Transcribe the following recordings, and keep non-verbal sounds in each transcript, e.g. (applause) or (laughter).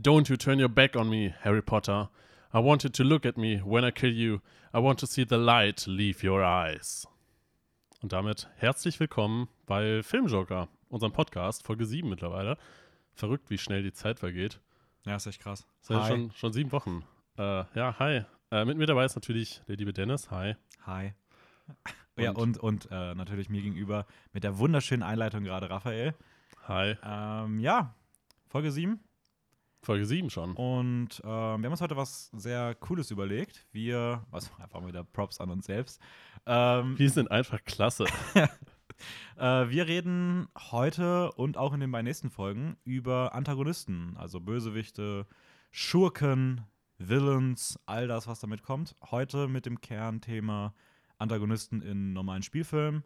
Don't you turn your back on me, Harry Potter. I want you to look at me when I kill you. I want to see the light leave your eyes. Und damit herzlich willkommen bei Filmjoker, unserem Podcast, Folge 7 mittlerweile. Verrückt, wie schnell die Zeit vergeht. Ja, ist echt krass. Das sind schon, schon sieben Wochen. Äh, ja, hi. Äh, mit mir dabei ist natürlich der liebe Dennis. Hi. Hi. ja, und, und äh, natürlich mir gegenüber mit der wunderschönen Einleitung gerade Raphael. Hi. Ähm, ja, Folge 7. Folge 7 schon. Und äh, wir haben uns heute was sehr Cooles überlegt. Wir, was einfach wieder Props an uns selbst. Ähm, wir sind einfach klasse. (laughs) äh, wir reden heute und auch in den beiden nächsten Folgen über Antagonisten, also Bösewichte, Schurken, Villains, all das, was damit kommt. Heute mit dem Kernthema Antagonisten in normalen Spielfilmen.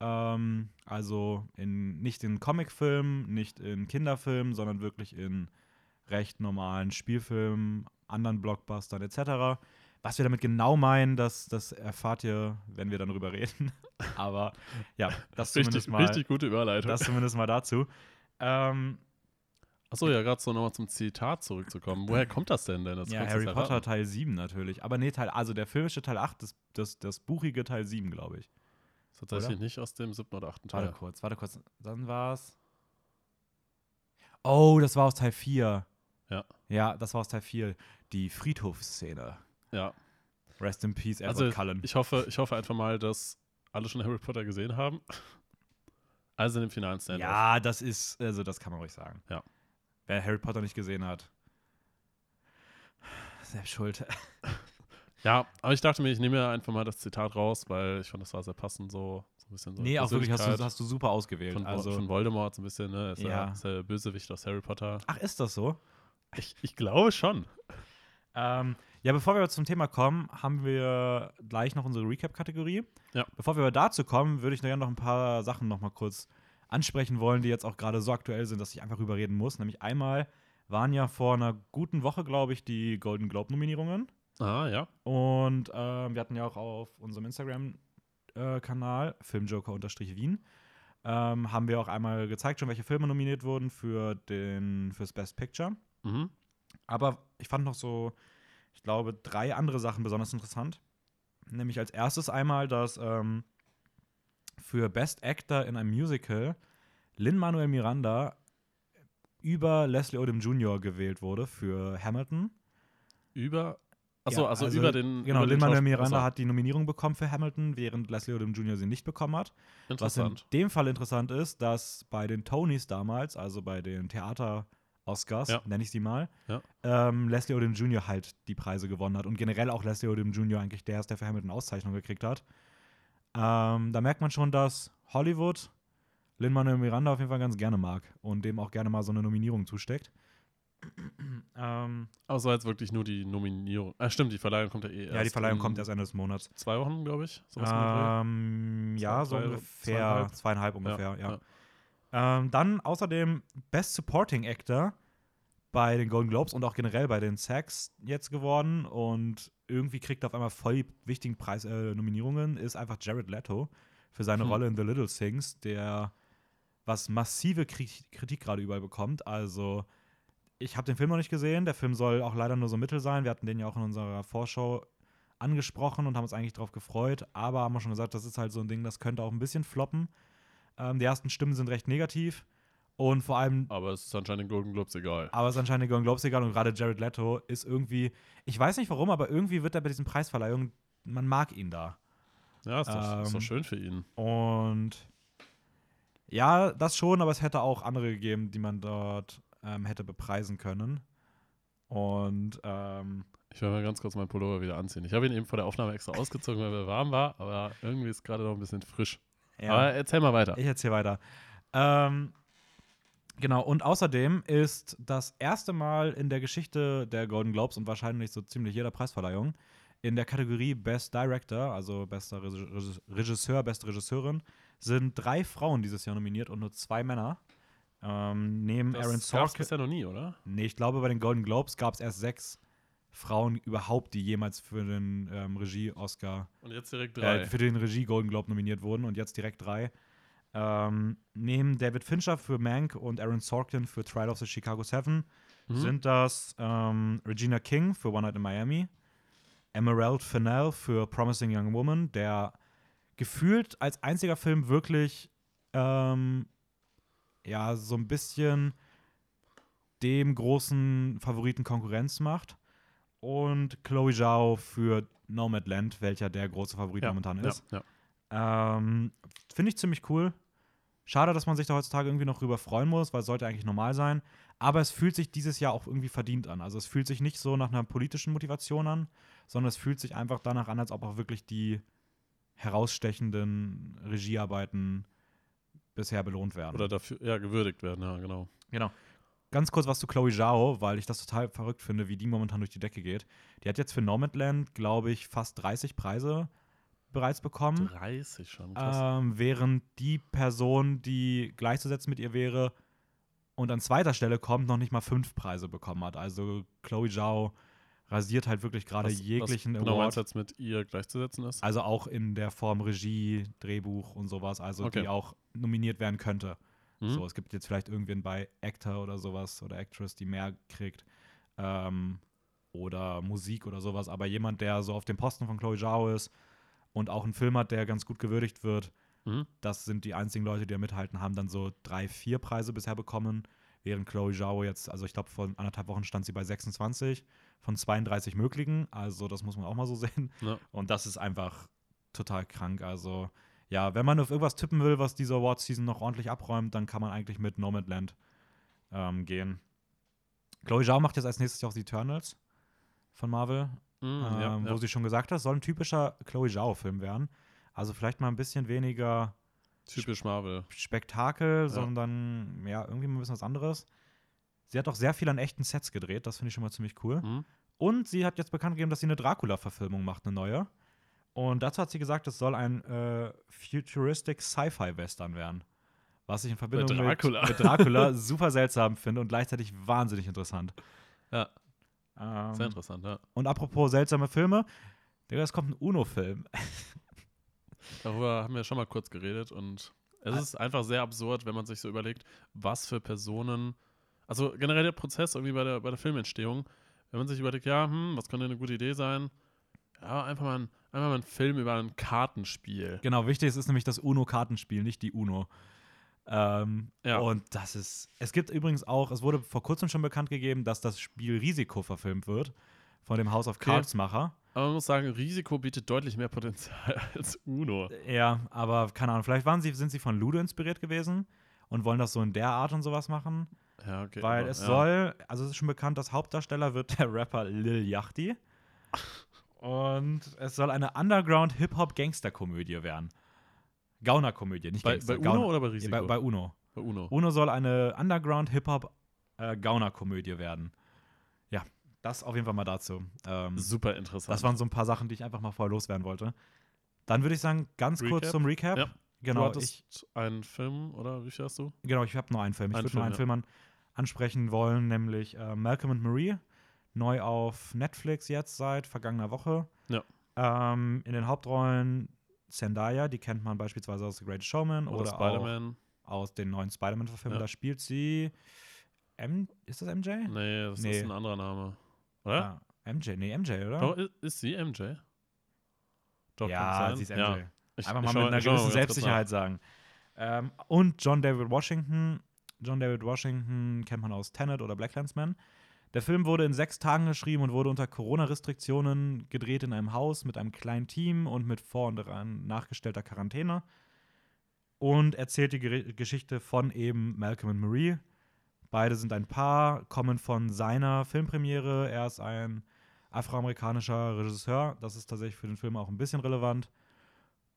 Ähm, also in, nicht in Comicfilmen, nicht in Kinderfilmen, sondern wirklich in recht normalen Spielfilmen, anderen Blockbustern etc. Was wir damit genau meinen, das, das erfahrt ihr, wenn wir dann darüber reden. (laughs) Aber ja, das richtig, zumindest mal. Richtig gute Überleitung. Das zumindest mal dazu. Ähm, Achso, ja, gerade so nochmal zum Zitat zurückzukommen. Woher kommt das denn? denn? Das ja, Harry Potter Teil 7 natürlich. Aber nee, Teil, also der filmische Teil 8, das, das, das buchige Teil 7, glaube ich. Tatsächlich oder? nicht aus dem siebten oder achten Teil. Warte kurz, warte kurz. Dann war's. Oh, das war aus Teil 4. Ja. Ja, das war aus Teil 4. Die Friedhofsszene. Ja. Rest in Peace, Edward also, Cullen. Ich hoffe, ich hoffe einfach mal, dass alle schon Harry Potter gesehen haben. Also in dem finalen Stand. Ja, das ist, also das kann man ruhig sagen. Ja. Wer Harry Potter nicht gesehen hat, selbst schuld. (laughs) ja, aber ich dachte mir, ich nehme ja einfach mal das Zitat raus, weil ich fand, das war sehr passend, so, so ein bisschen so. Nee, auch wirklich hast du, hast du super ausgewählt. Von, also, von Voldemort so ein bisschen, ne? Ist ja. ist der Bösewicht aus Harry Potter. Ach, ist das so? Ich, ich glaube schon. Ähm, ja, bevor wir zum Thema kommen, haben wir gleich noch unsere Recap-Kategorie. Ja. Bevor wir aber dazu kommen, würde ich gerne noch ein paar Sachen noch mal kurz ansprechen wollen, die jetzt auch gerade so aktuell sind, dass ich einfach überreden muss. Nämlich einmal waren ja vor einer guten Woche, glaube ich, die Golden Globe-Nominierungen. Ah, ja. Und äh, wir hatten ja auch auf unserem Instagram-Kanal, äh, Filmjoker-Wien, ähm, haben wir auch einmal gezeigt, schon welche Filme nominiert wurden für den, fürs Best Picture. Mhm. Aber ich fand noch so, ich glaube, drei andere Sachen besonders interessant. Nämlich als erstes einmal, dass ähm, für Best Actor in einem Musical Lin-Manuel Miranda über Leslie Odom Jr. gewählt wurde für Hamilton. Über Achso, ja, also, also, über den. Genau, Lin-Manuel Miranda Achso. hat die Nominierung bekommen für Hamilton, während Leslie Odom Jr. sie nicht bekommen hat. Interessant. Was in dem Fall interessant ist, dass bei den Tonys damals, also bei den Theater- Oscars, ja. nenne ich sie mal, ja. ähm, Leslie Odom Jr. halt die Preise gewonnen hat und generell auch Leslie Odom Jr. eigentlich der ist, der für Hamilton Auszeichnung gekriegt hat. Ähm, da merkt man schon, dass Hollywood Lin-Manuel Miranda auf jeden Fall ganz gerne mag und dem auch gerne mal so eine Nominierung zusteckt. (clears throat) ähm, Außer jetzt wirklich nur die Nominierung. Ah, stimmt, die Verleihung kommt ja eh erst. Ja, die Verleihung kommt erst Ende des Monats. Zwei Wochen, glaube ich. Ähm, ja, so ungefähr. Zweieinhalb, zweieinhalb ungefähr, ja. ja. Ähm, dann außerdem Best Supporting Actor bei den Golden Globes und auch generell bei den SAGs jetzt geworden und irgendwie kriegt er auf einmal voll die wichtigen Preisnominierungen, äh, ist einfach Jared Leto für seine hm. Rolle in The Little Things, der was massive Kritik gerade überall bekommt. Also, ich habe den Film noch nicht gesehen. Der Film soll auch leider nur so mittel sein. Wir hatten den ja auch in unserer Vorschau angesprochen und haben uns eigentlich darauf gefreut. Aber haben wir schon gesagt, das ist halt so ein Ding, das könnte auch ein bisschen floppen. Ähm, die ersten Stimmen sind recht negativ. Und vor allem. Aber es ist anscheinend den Golden Globes egal. Aber es ist anscheinend den Golden Globes egal. Und gerade Jared Leto ist irgendwie. Ich weiß nicht warum, aber irgendwie wird er bei diesen Preisverleihungen. Man mag ihn da. Ja, ist doch, ähm, ist doch schön für ihn. Und. Ja, das schon, aber es hätte auch andere gegeben, die man dort ähm, hätte bepreisen können. Und. Ähm, ich werde mal ganz kurz meinen Pullover wieder anziehen. Ich habe ihn eben vor der Aufnahme extra ausgezogen, weil er warm war, aber irgendwie ist gerade noch ein bisschen frisch. Ja. Aber erzähl mal weiter. Ich erzähl weiter. Ähm, genau, und außerdem ist das erste Mal in der Geschichte der Golden Globes und wahrscheinlich so ziemlich jeder Preisverleihung in der Kategorie Best Director, also bester Regisseur, beste Regisseurin, sind drei Frauen dieses Jahr nominiert und nur zwei Männer. Ähm, neben das Aaron Sorkin. Das bisher noch nie, oder? Nee, ich glaube, bei den Golden Globes gab es erst sechs Frauen überhaupt, die jemals für den ähm, Regie-Oscar. Und jetzt direkt drei. Äh, für den Regie-Golden Globe nominiert wurden und jetzt direkt drei. Ähm, neben David Fincher für Mank und Aaron Sorkin für Trial of the Chicago Seven mhm. sind das ähm, Regina King für One Night in Miami, Emerald Fennell für Promising Young Woman, der gefühlt als einziger Film wirklich ähm, ja so ein bisschen dem großen Favoriten Konkurrenz macht. Und Chloe Zhao für Nomadland, welcher der große Favorit ja, momentan ist. Ja, ja. Ähm, Finde ich ziemlich cool. Schade, dass man sich da heutzutage irgendwie noch drüber freuen muss, weil es sollte eigentlich normal sein. Aber es fühlt sich dieses Jahr auch irgendwie verdient an. Also es fühlt sich nicht so nach einer politischen Motivation an, sondern es fühlt sich einfach danach an, als ob auch wirklich die herausstechenden Regiearbeiten bisher belohnt werden. Oder dafür, ja, gewürdigt werden, ja, genau. Genau. Ganz kurz was zu Chloe Zhao, weil ich das total verrückt finde, wie die momentan durch die Decke geht. Die hat jetzt für Nomadland, glaube ich, fast 30 Preise bereits bekommen. 30 schon, krass. Ähm, während die Person, die gleichzusetzen mit ihr wäre und an zweiter Stelle kommt, noch nicht mal fünf Preise bekommen hat. Also Chloe Zhao rasiert halt wirklich gerade jeglichen was genau Award. jetzt mit ihr gleichzusetzen ist? Also auch in der Form Regie, Drehbuch und sowas, also okay. die auch nominiert werden könnte. Mhm. So, es gibt jetzt vielleicht irgendwen bei Actor oder sowas oder Actress, die mehr kriegt. Ähm, oder Musik oder sowas, aber jemand, der so auf dem Posten von Chloe Zhao ist und auch einen Film hat, der ganz gut gewürdigt wird, mhm. das sind die einzigen Leute, die da mithalten, haben dann so drei, vier Preise bisher bekommen, während Chloe Zhao jetzt, also ich glaube, vor anderthalb Wochen stand sie bei 26 von 32 möglichen. Also, das muss man auch mal so (laughs) sehen. Ja. Und das ist einfach total krank. Also, ja, wenn man auf irgendwas tippen will, was diese Award-Season noch ordentlich abräumt, dann kann man eigentlich mit Nomadland ähm, gehen. Chloe Zhao macht jetzt als nächstes Jahr auch die Eternals von Marvel, mm, ähm, ja, ja. wo sie schon gesagt hat, soll ein typischer Chloe Zhao-Film werden. Also vielleicht mal ein bisschen weniger typisch Marvel Spektakel, sondern ja irgendwie mal ein bisschen was anderes. Sie hat auch sehr viel an echten Sets gedreht, das finde ich schon mal ziemlich cool. Mhm. Und sie hat jetzt bekannt gegeben, dass sie eine Dracula-Verfilmung macht, eine neue. Und dazu hat sie gesagt, es soll ein äh, futuristic Sci-Fi-Western werden. Was ich in Verbindung mit Dracula, mit, mit Dracula (laughs) super seltsam finde und gleichzeitig wahnsinnig interessant. Ja. Ähm, Sehr interessant, ja. Und apropos seltsame Filme, es kommt ein UNO-Film. (laughs) Darüber haben wir schon mal kurz geredet und es ist einfach sehr absurd, wenn man sich so überlegt, was für Personen also generell der Prozess irgendwie bei der, bei der Filmentstehung, wenn man sich überlegt, ja, hm, was könnte eine gute Idee sein? Ja, einfach mal, ein, einfach mal ein Film über ein Kartenspiel. Genau, wichtig ist, ist nämlich das UNO-Kartenspiel, nicht die UNO. Ähm, ja. Und das ist. Es gibt übrigens auch, es wurde vor kurzem schon bekannt gegeben, dass das Spiel Risiko verfilmt wird von dem House of Cards Macher. Aber man muss sagen, Risiko bietet deutlich mehr Potenzial (laughs) als UNO. Ja, aber keine Ahnung, vielleicht waren sie, sind sie von Ludo inspiriert gewesen und wollen das so in der Art und sowas machen. Ja, okay. Weil es ja. soll, also es ist schon bekannt, dass Hauptdarsteller wird der Rapper Lil Yachty. Und es soll eine Underground-Hip-Hop-Gangster-Komödie werden. Gauner-Komödie, nicht bei, Gangster. Bei Uno Gauner. oder bei Risiko? Ja, bei, bei, Uno. Bei Uno. Uno soll eine Underground-Hip-Hop-Gauner-Komödie äh, werden. Ja, das auf jeden Fall mal dazu. Ähm, Super interessant. Das waren so ein paar Sachen, die ich einfach mal vorher loswerden wollte. Dann würde ich sagen, ganz Recap? kurz zum Recap. Ja. Genau. Du hattest ich, einen Film, oder wie viel hast du? Genau, ich habe nur einen Film. Ich würde nur einen ja. Film an, ansprechen wollen, nämlich äh, Malcolm and Marie. Neu auf Netflix jetzt seit vergangener Woche. Ja. Ähm, in den Hauptrollen Zendaya, die kennt man beispielsweise aus The Great Showman oder, oder Spider-Man. aus den neuen Spider-Man-Verfilmen. Ja. Da spielt sie. M ist das MJ? Nee, das nee. ist ein anderer Name. Oder? Ja, MJ, nee, MJ, oder? Doch, ist sie MJ? Doch, ja, sie ist MJ. Ja. Ich, Einfach mal mit einer gewissen Selbstsicherheit sagen. Ähm, und John David Washington. John David Washington kennt man aus Tenet oder Black Landsman. Der Film wurde in sechs Tagen geschrieben und wurde unter Corona-Restriktionen gedreht in einem Haus mit einem kleinen Team und mit vor- und nachgestellter Quarantäne. Und erzählt die Ge Geschichte von eben Malcolm und Marie. Beide sind ein Paar, kommen von seiner Filmpremiere. Er ist ein afroamerikanischer Regisseur. Das ist tatsächlich für den Film auch ein bisschen relevant.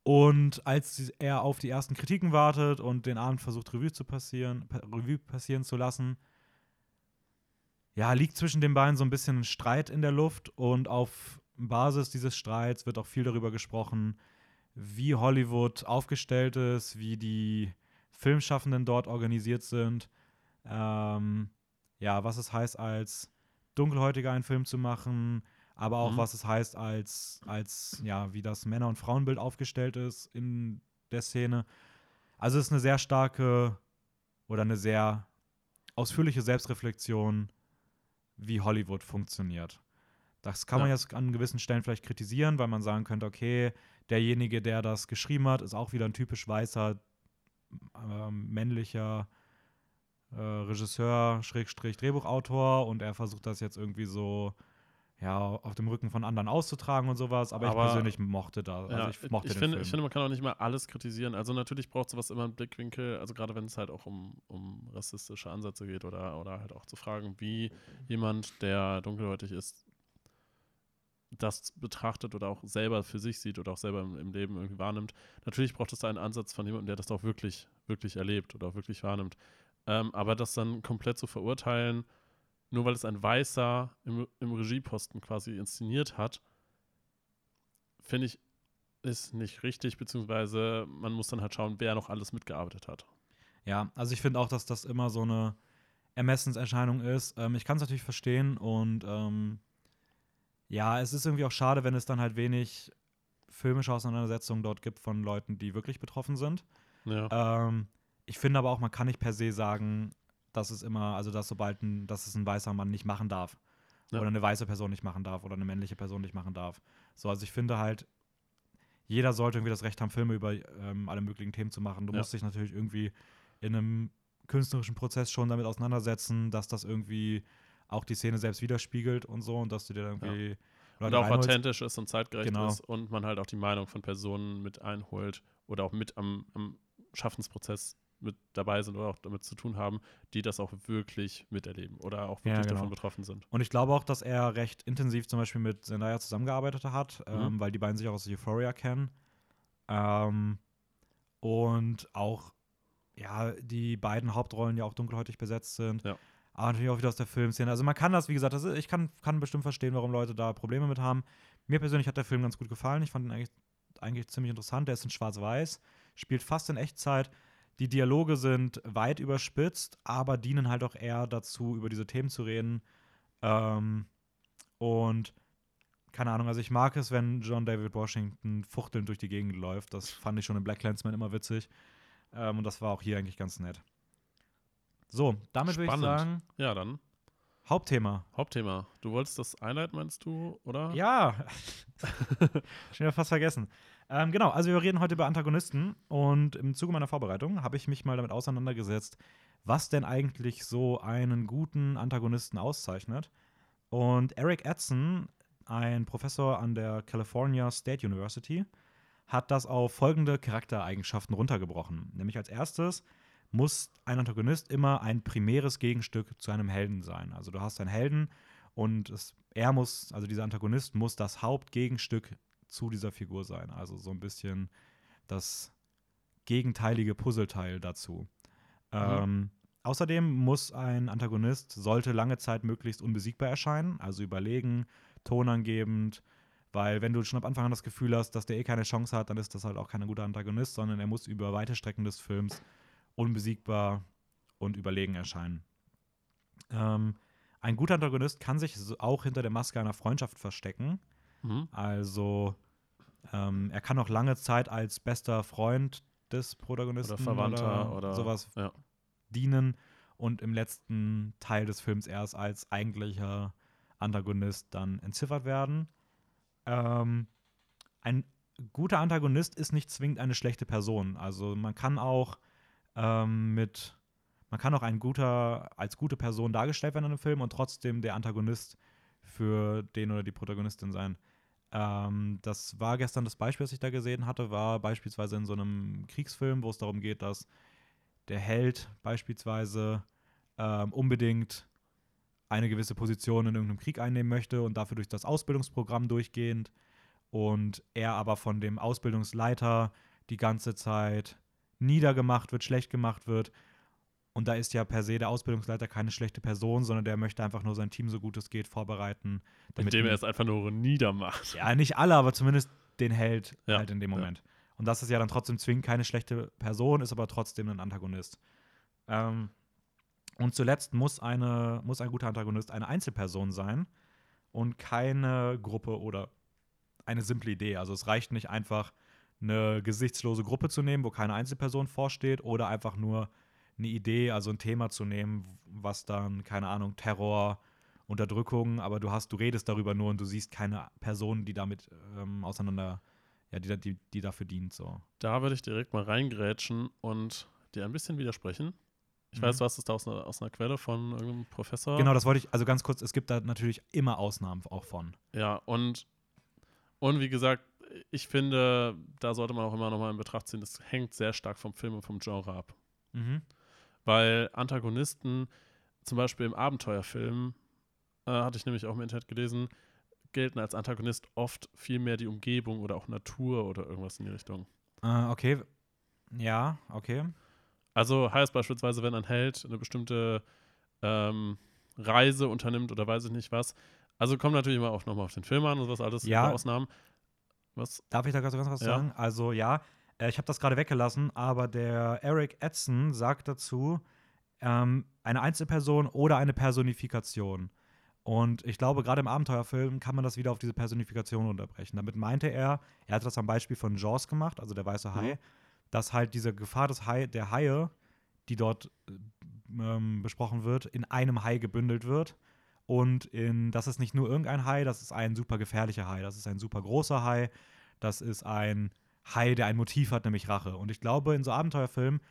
Und als er auf die ersten Kritiken wartet und den Abend versucht, Revue zu passieren, Revue passieren zu lassen, ja, liegt zwischen den beiden so ein bisschen ein Streit in der Luft und auf Basis dieses Streits wird auch viel darüber gesprochen, wie Hollywood aufgestellt ist, wie die Filmschaffenden dort organisiert sind, ähm, ja, was es heißt, als Dunkelhäutiger einen Film zu machen, aber auch mhm. was es heißt als, als, ja, wie das Männer- und Frauenbild aufgestellt ist in der Szene. Also es ist eine sehr starke oder eine sehr ausführliche Selbstreflexion wie Hollywood funktioniert. Das kann man jetzt an gewissen Stellen vielleicht kritisieren, weil man sagen könnte, okay, derjenige, der das geschrieben hat, ist auch wieder ein typisch weißer, äh, männlicher äh, Regisseur, Schrägstrich, Drehbuchautor und er versucht das jetzt irgendwie so ja, auf dem Rücken von anderen auszutragen und sowas, aber, aber ich persönlich mochte da. Also ja, ich mochte ich, finde, ich finde, man kann auch nicht mal alles kritisieren. Also natürlich braucht sowas immer einen Blickwinkel, also gerade wenn es halt auch um, um rassistische Ansätze geht oder, oder halt auch zu fragen, wie jemand, der dunkelhäutig ist, das betrachtet oder auch selber für sich sieht oder auch selber im, im Leben irgendwie wahrnimmt. Natürlich braucht es da einen Ansatz von jemandem, der das auch wirklich, wirklich erlebt oder auch wirklich wahrnimmt. Ähm, aber das dann komplett zu verurteilen, nur weil es ein Weißer im, im Regieposten quasi inszeniert hat, finde ich, ist nicht richtig, beziehungsweise man muss dann halt schauen, wer noch alles mitgearbeitet hat. Ja, also ich finde auch, dass das immer so eine Ermessenserscheinung ist. Ähm, ich kann es natürlich verstehen und ähm, ja, es ist irgendwie auch schade, wenn es dann halt wenig filmische Auseinandersetzungen dort gibt von Leuten, die wirklich betroffen sind. Ja. Ähm, ich finde aber auch, man kann nicht per se sagen, dass es immer, also dass sobald ein, dass es ein weißer Mann nicht machen darf. Ja. Oder eine weiße Person nicht machen darf oder eine männliche Person nicht machen darf. So, also ich finde halt, jeder sollte irgendwie das Recht haben, Filme über ähm, alle möglichen Themen zu machen. Du ja. musst dich natürlich irgendwie in einem künstlerischen Prozess schon damit auseinandersetzen, dass das irgendwie auch die Szene selbst widerspiegelt und so und dass du dir irgendwie ja. und auch authentisch ist und zeitgerecht genau. ist und man halt auch die Meinung von Personen mit einholt oder auch mit am, am Schaffensprozess mit dabei sind oder auch damit zu tun haben, die das auch wirklich miterleben oder auch wirklich ja, genau. davon betroffen sind. Und ich glaube auch, dass er recht intensiv zum Beispiel mit Zendaya zusammengearbeitet hat, mhm. ähm, weil die beiden sich auch aus Euphoria kennen. Ähm, und auch, ja, die beiden Hauptrollen ja auch dunkelhäutig besetzt sind. Ja. Aber natürlich auch wieder aus der Filmszene. Also man kann das, wie gesagt, das ist, ich kann, kann bestimmt verstehen, warum Leute da Probleme mit haben. Mir persönlich hat der Film ganz gut gefallen. Ich fand ihn eigentlich, eigentlich ziemlich interessant. Der ist in Schwarz-Weiß, spielt fast in Echtzeit. Die Dialoge sind weit überspitzt, aber dienen halt auch eher dazu, über diese Themen zu reden. Ähm, und keine Ahnung, also ich mag es, wenn John David Washington fuchtelnd durch die Gegend läuft. Das fand ich schon in Black Clansman immer witzig. Ähm, und das war auch hier eigentlich ganz nett. So, damit würde ich sagen. Ja, dann. Hauptthema. Hauptthema. Du wolltest das einleiten, meinst du, oder? Ja. (laughs) Schon wieder fast vergessen. Ähm, genau, also wir reden heute über Antagonisten und im Zuge meiner Vorbereitung habe ich mich mal damit auseinandergesetzt, was denn eigentlich so einen guten Antagonisten auszeichnet. Und Eric Edson, ein Professor an der California State University, hat das auf folgende Charaktereigenschaften runtergebrochen. Nämlich als erstes muss ein Antagonist immer ein primäres Gegenstück zu einem Helden sein. Also du hast einen Helden und es, er muss, also dieser Antagonist muss das Hauptgegenstück zu dieser Figur sein. Also so ein bisschen das gegenteilige Puzzleteil dazu. Mhm. Ähm, außerdem muss ein Antagonist, sollte lange Zeit möglichst unbesiegbar erscheinen, also überlegen, tonangebend, weil wenn du schon am Anfang an das Gefühl hast, dass der eh keine Chance hat, dann ist das halt auch kein guter Antagonist, sondern er muss über weite Strecken des Films unbesiegbar und überlegen erscheinen. Ähm, ein guter Antagonist kann sich auch hinter der Maske einer Freundschaft verstecken. Mhm. Also ähm, er kann auch lange Zeit als bester Freund des Protagonisten oder Verwandter oder, oder sowas ja. dienen und im letzten Teil des Films erst als eigentlicher Antagonist dann entziffert werden. Ähm, ein guter Antagonist ist nicht zwingend eine schlechte Person. Also man kann auch ähm, mit, man kann auch ein guter, als gute Person dargestellt werden in einem Film und trotzdem der Antagonist für den oder die Protagonistin sein. Ähm, das war gestern das Beispiel, das ich da gesehen hatte, war beispielsweise in so einem Kriegsfilm, wo es darum geht, dass der Held beispielsweise ähm, unbedingt eine gewisse Position in irgendeinem Krieg einnehmen möchte und dafür durch das Ausbildungsprogramm durchgehend und er aber von dem Ausbildungsleiter die ganze Zeit niedergemacht wird, schlecht gemacht wird. Und da ist ja per se der Ausbildungsleiter keine schlechte Person, sondern der möchte einfach nur sein Team so gut es geht vorbereiten. Indem er es einfach nur niedermacht. Ja, nicht alle, aber zumindest den Held ja. halt in dem Moment. Ja. Und das ist ja dann trotzdem zwingend keine schlechte Person, ist aber trotzdem ein Antagonist. Ähm, und zuletzt muss, eine, muss ein guter Antagonist eine Einzelperson sein und keine Gruppe oder eine simple Idee. Also es reicht nicht einfach, eine gesichtslose Gruppe zu nehmen, wo keine Einzelperson vorsteht, oder einfach nur eine Idee, also ein Thema zu nehmen, was dann, keine Ahnung, Terror Unterdrückung, aber du hast, du redest darüber nur und du siehst keine Person, die damit ähm, auseinander, ja, die, die, die dafür dient. So. Da würde ich direkt mal reingrätschen und dir ein bisschen widersprechen. Ich mhm. weiß, du hast es da aus einer, aus einer Quelle von irgendeinem Professor. Genau, das wollte ich, also ganz kurz, es gibt da natürlich immer Ausnahmen auch von. Ja, und, und wie gesagt, ich finde, da sollte man auch immer nochmal in Betracht ziehen, das hängt sehr stark vom Film und vom Genre ab. Mhm. Weil Antagonisten, zum Beispiel im Abenteuerfilm, äh, hatte ich nämlich auch im Internet gelesen, gelten als Antagonist oft viel mehr die Umgebung oder auch Natur oder irgendwas in die Richtung. Äh, okay. Ja, okay. Also heißt beispielsweise, wenn ein Held eine bestimmte ähm, Reise unternimmt oder weiß ich nicht was. Also kommt natürlich immer auch nochmal auf den Film an und was alles, ja. Ausnahmen. Was? Darf ich da ganz was ja. sagen? Also ja, äh, ich habe das gerade weggelassen, aber der Eric Edson sagt dazu, ähm, eine Einzelperson oder eine Personifikation. Und ich glaube, gerade im Abenteuerfilm kann man das wieder auf diese Personifikation unterbrechen. Damit meinte er, er hat das am Beispiel von Jaws gemacht, also der weiße Hai, mhm. dass halt diese Gefahr des Hai, der Haie, die dort ähm, besprochen wird, in einem Hai gebündelt wird. Und in, das ist nicht nur irgendein Hai, das ist ein super gefährlicher Hai, das ist ein super großer Hai, das ist ein Hai, der ein Motiv hat, nämlich Rache. Und ich glaube, in so Abenteuerfilmen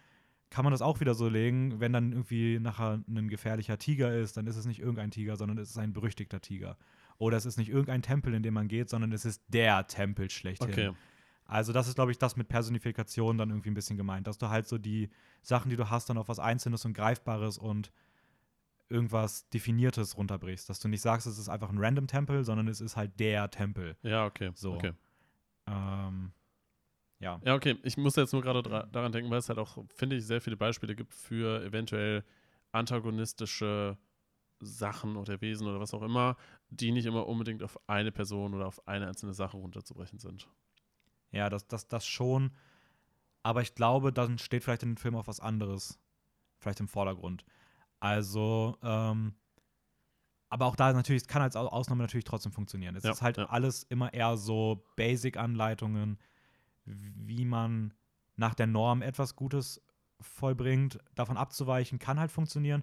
kann man das auch wieder so legen, wenn dann irgendwie nachher ein gefährlicher Tiger ist, dann ist es nicht irgendein Tiger, sondern es ist ein berüchtigter Tiger. Oder es ist nicht irgendein Tempel, in den man geht, sondern es ist der Tempel schlechthin. Okay. Also das ist, glaube ich, das mit Personifikation dann irgendwie ein bisschen gemeint, dass du halt so die Sachen, die du hast, dann auf was Einzelnes und Greifbares und irgendwas Definiertes runterbrichst. Dass du nicht sagst, es ist einfach ein random Tempel, sondern es ist halt der Tempel. Ja, okay. So. Okay. Ähm, ja. Ja, okay. Ich muss jetzt nur gerade daran denken, weil es halt auch, finde ich, sehr viele Beispiele gibt für eventuell antagonistische Sachen oder Wesen oder was auch immer, die nicht immer unbedingt auf eine Person oder auf eine einzelne Sache runterzubrechen sind. Ja, das, das, das schon. Aber ich glaube, dann steht vielleicht in dem Film auch was anderes. Vielleicht im Vordergrund. Also, ähm, aber auch da natürlich, es kann als Ausnahme natürlich trotzdem funktionieren. Es ja, ist halt ja. alles immer eher so Basic-Anleitungen, wie man nach der Norm etwas Gutes vollbringt. Davon abzuweichen kann halt funktionieren,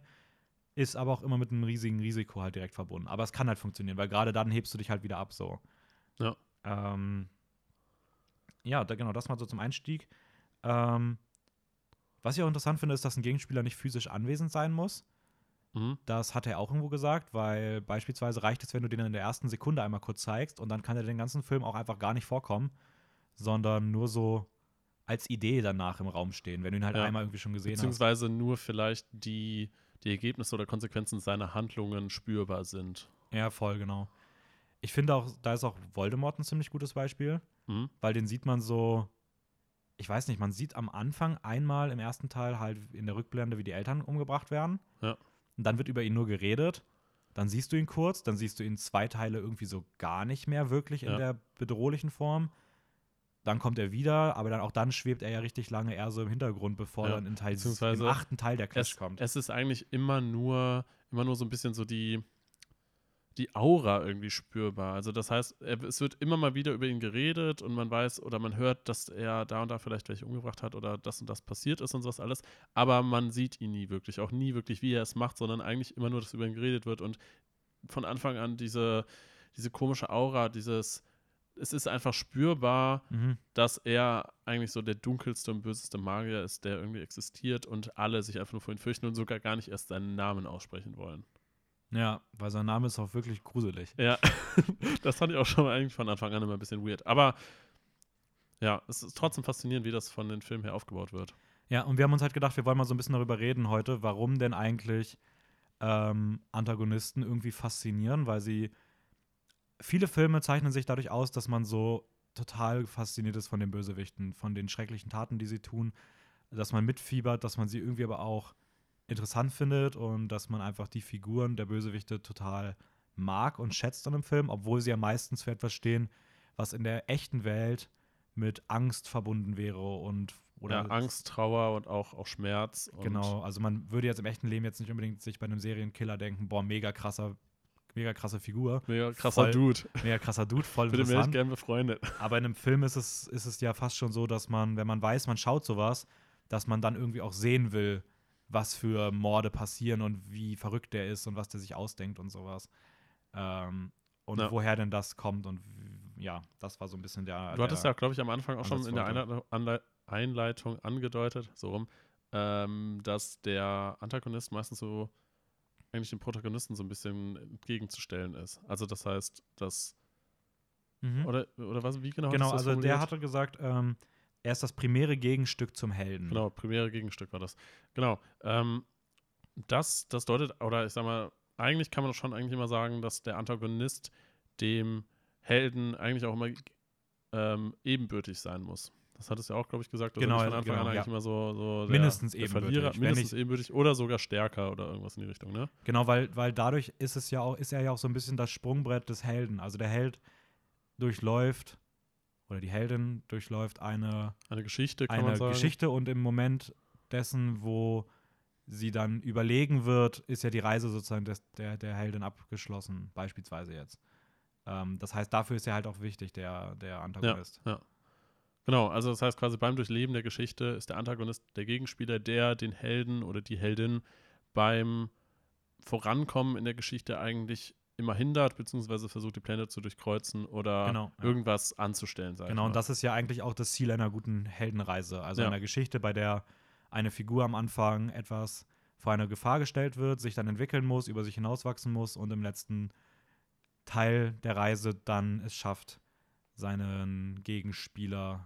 ist aber auch immer mit einem riesigen Risiko halt direkt verbunden. Aber es kann halt funktionieren, weil gerade dann hebst du dich halt wieder ab so. Ja. Ähm, ja, da, genau, das mal so zum Einstieg. Ähm, was ich auch interessant finde, ist, dass ein Gegenspieler nicht physisch anwesend sein muss. Mhm. Das hat er auch irgendwo gesagt, weil beispielsweise reicht es, wenn du den in der ersten Sekunde einmal kurz zeigst und dann kann er den ganzen Film auch einfach gar nicht vorkommen sondern nur so als Idee danach im Raum stehen, wenn du ihn halt ja. einmal irgendwie schon gesehen Beziehungsweise hast. Beziehungsweise nur vielleicht die, die Ergebnisse oder Konsequenzen seiner Handlungen spürbar sind. Ja, voll, genau. Ich finde auch, da ist auch Voldemort ein ziemlich gutes Beispiel, mhm. weil den sieht man so, ich weiß nicht, man sieht am Anfang einmal im ersten Teil halt in der Rückblende, wie die Eltern umgebracht werden. Ja. Und dann wird über ihn nur geredet. Dann siehst du ihn kurz, dann siehst du ihn zwei Teile irgendwie so gar nicht mehr wirklich in ja. der bedrohlichen Form dann kommt er wieder, aber dann auch dann schwebt er ja richtig lange eher so im Hintergrund, bevor ja, dann in Teil im achten Teil der Clash es, kommt. Es ist eigentlich immer nur, immer nur so ein bisschen so die, die Aura irgendwie spürbar. Also das heißt, er, es wird immer mal wieder über ihn geredet und man weiß oder man hört, dass er da und da vielleicht welche umgebracht hat oder das und das passiert ist und sowas alles, aber man sieht ihn nie wirklich, auch nie wirklich, wie er es macht, sondern eigentlich immer nur, dass über ihn geredet wird und von Anfang an diese, diese komische Aura, dieses es ist einfach spürbar, mhm. dass er eigentlich so der dunkelste und böseste Magier ist, der irgendwie existiert und alle sich einfach nur vor ihm fürchten und sogar gar nicht erst seinen Namen aussprechen wollen. Ja, weil sein Name ist auch wirklich gruselig. Ja, (laughs) das fand ich auch schon eigentlich von Anfang an immer ein bisschen weird. Aber ja, es ist trotzdem faszinierend, wie das von den Filmen her aufgebaut wird. Ja, und wir haben uns halt gedacht, wir wollen mal so ein bisschen darüber reden heute, warum denn eigentlich ähm, Antagonisten irgendwie faszinieren, weil sie viele Filme zeichnen sich dadurch aus, dass man so total fasziniert ist von den Bösewichten, von den schrecklichen Taten, die sie tun, dass man mitfiebert, dass man sie irgendwie aber auch interessant findet und dass man einfach die Figuren der Bösewichte total mag und schätzt an einem Film, obwohl sie ja meistens für etwas stehen, was in der echten Welt mit Angst verbunden wäre und oder ja, Angst, Trauer und auch, auch Schmerz. genau, also man würde jetzt im echten Leben jetzt nicht unbedingt sich bei einem Serienkiller denken, boah, mega krasser mega krasse Figur. Mega krasser voll, Dude. Mega krasser Dude, voll Bitte interessant. Bitte gerne befreundet. Aber in einem Film ist es, ist es ja fast schon so, dass man, wenn man weiß, man schaut sowas, dass man dann irgendwie auch sehen will, was für Morde passieren und wie verrückt der ist und was der sich ausdenkt und sowas. Ähm, und ja. woher denn das kommt und ja, das war so ein bisschen der. Du hattest ja, glaube ich, am Anfang auch schon in der Einleitung, Einleitung angedeutet, so rum, ähm, dass der Antagonist meistens so eigentlich dem Protagonisten so ein bisschen entgegenzustellen ist. Also das heißt, dass mhm. oder, oder was, wie genau? Genau, also der hatte gesagt, ähm, er ist das primäre Gegenstück zum Helden. Genau, primäre Gegenstück war das. Genau. Ähm, das, das deutet, oder ich sag mal, eigentlich kann man schon eigentlich immer sagen, dass der Antagonist dem Helden eigentlich auch immer ähm, ebenbürtig sein muss. Das hat es ja auch, glaube ich, gesagt. Also genau, von Anfang genau, an eigentlich ja. immer so, so der, mindestens der ebenbürtig. Verlierer, mindestens ebenbürtig oder sogar stärker oder irgendwas in die Richtung, ne? Genau, weil, weil dadurch ist es ja auch, ist er ja auch so ein bisschen das Sprungbrett des Helden. Also der Held durchläuft oder die Heldin durchläuft eine, eine Geschichte, kann eine man sagen. Geschichte und im Moment dessen, wo sie dann überlegen wird, ist ja die Reise sozusagen des, der, der Heldin abgeschlossen, beispielsweise jetzt. Ähm, das heißt, dafür ist ja halt auch wichtig, der, der Antagonist. Ja, ja. Genau, also das heißt quasi beim Durchleben der Geschichte ist der Antagonist der Gegenspieler, der den Helden oder die Heldin beim Vorankommen in der Geschichte eigentlich immer hindert, beziehungsweise versucht, die Pläne zu durchkreuzen oder genau, ja. irgendwas anzustellen. Genau, und das ist ja eigentlich auch das Ziel einer guten Heldenreise. Also ja. einer Geschichte, bei der eine Figur am Anfang etwas vor eine Gefahr gestellt wird, sich dann entwickeln muss, über sich hinauswachsen muss und im letzten Teil der Reise dann es schafft, seinen Gegenspieler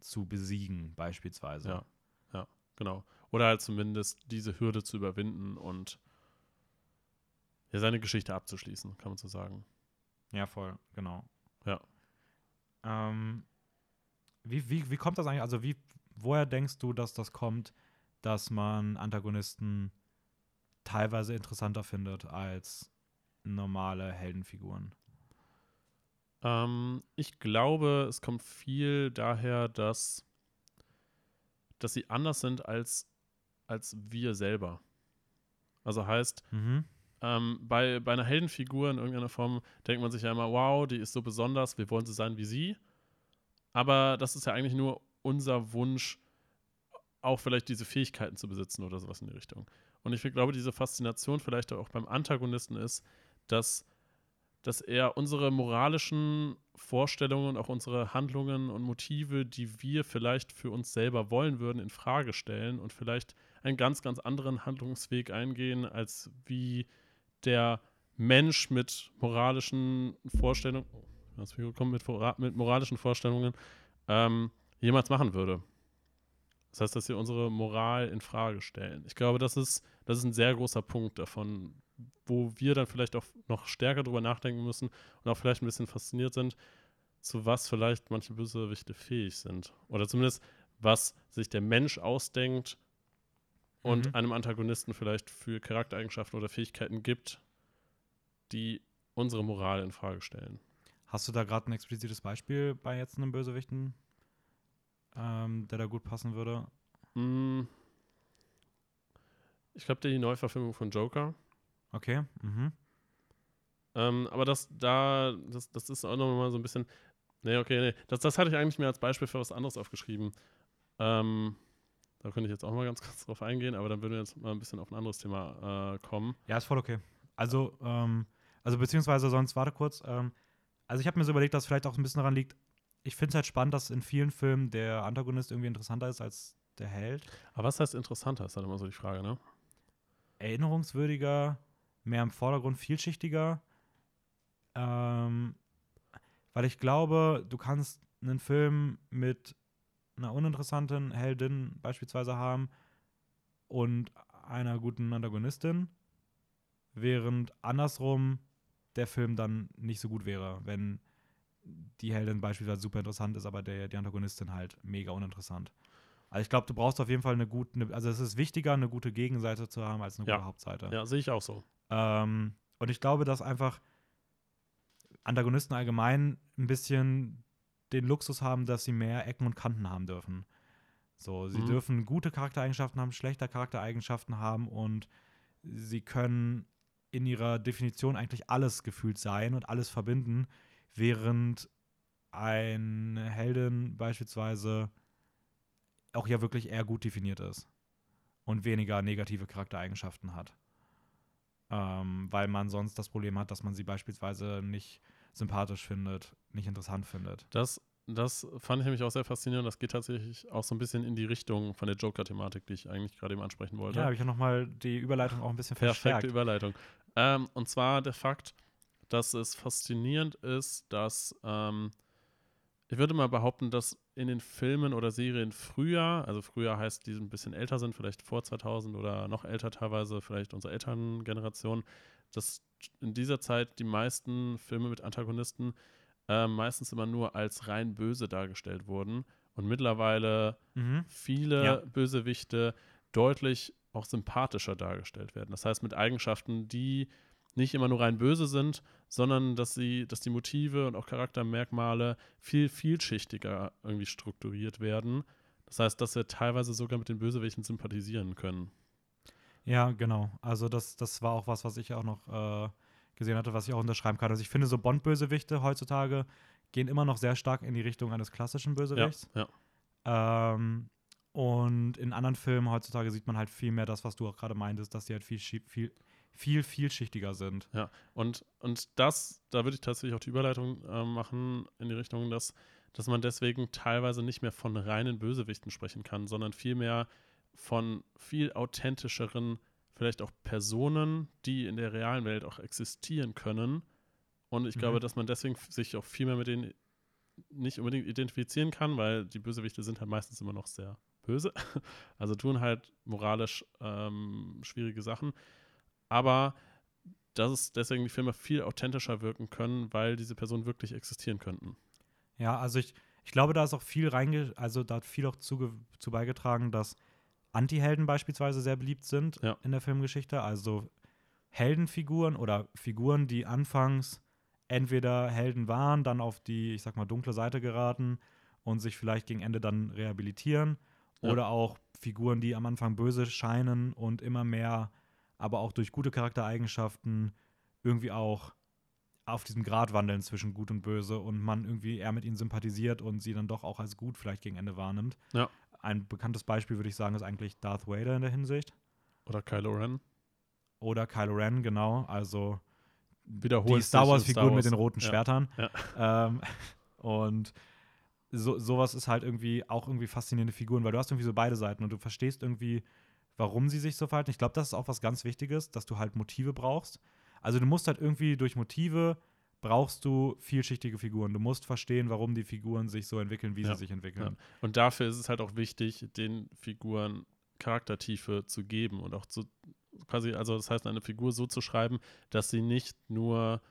zu besiegen, beispielsweise. Ja, ja, genau. Oder halt zumindest diese Hürde zu überwinden und ja, seine Geschichte abzuschließen, kann man so sagen. Ja, voll, genau. Ja. Ähm, wie, wie, wie kommt das eigentlich? Also, wie, woher denkst du, dass das kommt, dass man Antagonisten teilweise interessanter findet als normale Heldenfiguren? Ähm, ich glaube, es kommt viel daher, dass, dass sie anders sind als, als wir selber. Also heißt, mhm. ähm, bei, bei einer Heldenfigur in irgendeiner Form denkt man sich ja immer, wow, die ist so besonders, wir wollen so sein wie sie. Aber das ist ja eigentlich nur unser Wunsch, auch vielleicht diese Fähigkeiten zu besitzen oder sowas in die Richtung. Und ich glaube, diese Faszination vielleicht auch beim Antagonisten ist, dass, dass er unsere moralischen Vorstellungen, auch unsere Handlungen und Motive, die wir vielleicht für uns selber wollen würden, in Frage stellen und vielleicht einen ganz, ganz anderen Handlungsweg eingehen, als wie der Mensch mit moralischen Vorstellungen, das kommt mit, mit moralischen Vorstellungen, ähm, jemals machen würde. Das heißt, dass sie unsere Moral in Frage stellen. Ich glaube, das ist, das ist ein sehr großer Punkt davon, wo wir dann vielleicht auch noch stärker drüber nachdenken müssen und auch vielleicht ein bisschen fasziniert sind, zu was vielleicht manche Bösewichte fähig sind. Oder zumindest, was sich der Mensch ausdenkt und mhm. einem Antagonisten vielleicht für Charaktereigenschaften oder Fähigkeiten gibt, die unsere Moral in Frage stellen. Hast du da gerade ein explizites Beispiel bei jetzt einem Bösewichten, ähm, der da gut passen würde? Mm. Ich glaube, die Neuverfilmung von Joker. Okay. Mhm. Ähm, aber das da, das, das ist auch nochmal so ein bisschen. Nee, okay, nee. Das, das hatte ich eigentlich mir als Beispiel für was anderes aufgeschrieben. Ähm, da könnte ich jetzt auch mal ganz (laughs) kurz drauf eingehen, aber dann würden wir jetzt mal ein bisschen auf ein anderes Thema äh, kommen. Ja, ist voll okay. Also, ähm, also beziehungsweise sonst, warte kurz. Ähm, also ich habe mir so überlegt, dass vielleicht auch ein bisschen daran liegt, ich finde es halt spannend, dass in vielen Filmen der Antagonist irgendwie interessanter ist als der Held. Aber was heißt interessanter, ist dann immer so die Frage, ne? Erinnerungswürdiger, mehr im Vordergrund, vielschichtiger. Ähm, weil ich glaube, du kannst einen Film mit einer uninteressanten Heldin beispielsweise haben und einer guten Antagonistin, während andersrum der Film dann nicht so gut wäre, wenn die Heldin beispielsweise super interessant ist, aber der, die Antagonistin halt mega uninteressant. Also ich glaube, du brauchst auf jeden Fall eine gute, also es ist wichtiger, eine gute Gegenseite zu haben, als eine ja. gute Hauptseite. Ja, sehe ich auch so. Ähm, und ich glaube, dass einfach Antagonisten allgemein ein bisschen den Luxus haben, dass sie mehr Ecken und Kanten haben dürfen. So, sie mhm. dürfen gute Charaktereigenschaften haben, schlechte Charaktereigenschaften haben und sie können in ihrer Definition eigentlich alles gefühlt sein und alles verbinden, während ein Heldin beispielsweise auch ja wirklich eher gut definiert ist und weniger negative Charaktereigenschaften hat. ähm, weil man sonst das Problem hat, dass man sie beispielsweise nicht sympathisch findet, nicht interessant findet. Das, das fand ich nämlich auch sehr faszinierend. Das geht tatsächlich auch so ein bisschen in die Richtung von der Joker-Thematik, die ich eigentlich gerade eben ansprechen wollte. Ja, habe ich ja nochmal die Überleitung auch ein bisschen Perfekte verstärkt. Überleitung. Ähm, und zwar der Fakt, dass es faszinierend ist, dass ähm, ich würde mal behaupten, dass in den Filmen oder Serien früher, also früher heißt, die ein bisschen älter sind, vielleicht vor 2000 oder noch älter teilweise, vielleicht unsere Elterngeneration, dass in dieser Zeit die meisten Filme mit Antagonisten äh, meistens immer nur als rein böse dargestellt wurden und mittlerweile mhm. viele ja. Bösewichte deutlich auch sympathischer dargestellt werden. Das heißt mit Eigenschaften, die nicht immer nur rein böse sind, sondern dass sie, dass die Motive und auch Charaktermerkmale viel vielschichtiger irgendwie strukturiert werden. Das heißt, dass wir teilweise sogar mit den Bösewichten sympathisieren können. Ja, genau. Also das, das war auch was, was ich auch noch äh, gesehen hatte, was ich auch unterschreiben kann. Also ich finde, so Bond-Bösewichte heutzutage gehen immer noch sehr stark in die Richtung eines klassischen Bösewichts. Ja, ja. Ähm, und in anderen Filmen heutzutage sieht man halt viel mehr das, was du auch gerade meintest, dass die halt viel, viel, viel vielschichtiger sind. Ja, und, und das, da würde ich tatsächlich auch die Überleitung äh, machen in die Richtung, dass, dass man deswegen teilweise nicht mehr von reinen Bösewichten sprechen kann, sondern vielmehr von viel authentischeren, vielleicht auch Personen, die in der realen Welt auch existieren können. Und ich mhm. glaube, dass man deswegen sich auch viel mehr mit denen nicht unbedingt identifizieren kann, weil die Bösewichte sind halt meistens immer noch sehr böse. (laughs) Also tun halt moralisch ähm, schwierige Sachen aber dass es deswegen die Filme viel authentischer wirken können, weil diese Personen wirklich existieren könnten. Ja, also ich, ich glaube, da ist auch viel reinge, also da hat viel auch zu, zu beigetragen, dass Anti-Helden beispielsweise sehr beliebt sind ja. in der Filmgeschichte. Also Heldenfiguren oder Figuren, die anfangs entweder Helden waren, dann auf die, ich sag mal, dunkle Seite geraten und sich vielleicht gegen Ende dann rehabilitieren. Ja. Oder auch Figuren, die am Anfang böse scheinen und immer mehr aber auch durch gute Charaktereigenschaften irgendwie auch auf diesem Grad wandeln zwischen gut und böse und man irgendwie eher mit ihnen sympathisiert und sie dann doch auch als gut vielleicht gegen Ende wahrnimmt. Ja. Ein bekanntes Beispiel, würde ich sagen, ist eigentlich Darth Vader in der Hinsicht. Oder Kylo Ren. Oder Kylo Ren, genau. Also Wiederholt die Star Wars-Figuren Wars. mit den roten ja. Schwertern. Ja. Ähm, (laughs) und so, sowas ist halt irgendwie auch irgendwie faszinierende Figuren, weil du hast irgendwie so beide Seiten und du verstehst irgendwie warum sie sich so verhalten. Ich glaube, das ist auch was ganz Wichtiges, dass du halt Motive brauchst. Also du musst halt irgendwie durch Motive brauchst du vielschichtige Figuren. Du musst verstehen, warum die Figuren sich so entwickeln, wie ja. sie sich entwickeln. Ja. Und dafür ist es halt auch wichtig, den Figuren Charaktertiefe zu geben und auch zu quasi, also das heißt, eine Figur so zu schreiben, dass sie nicht nur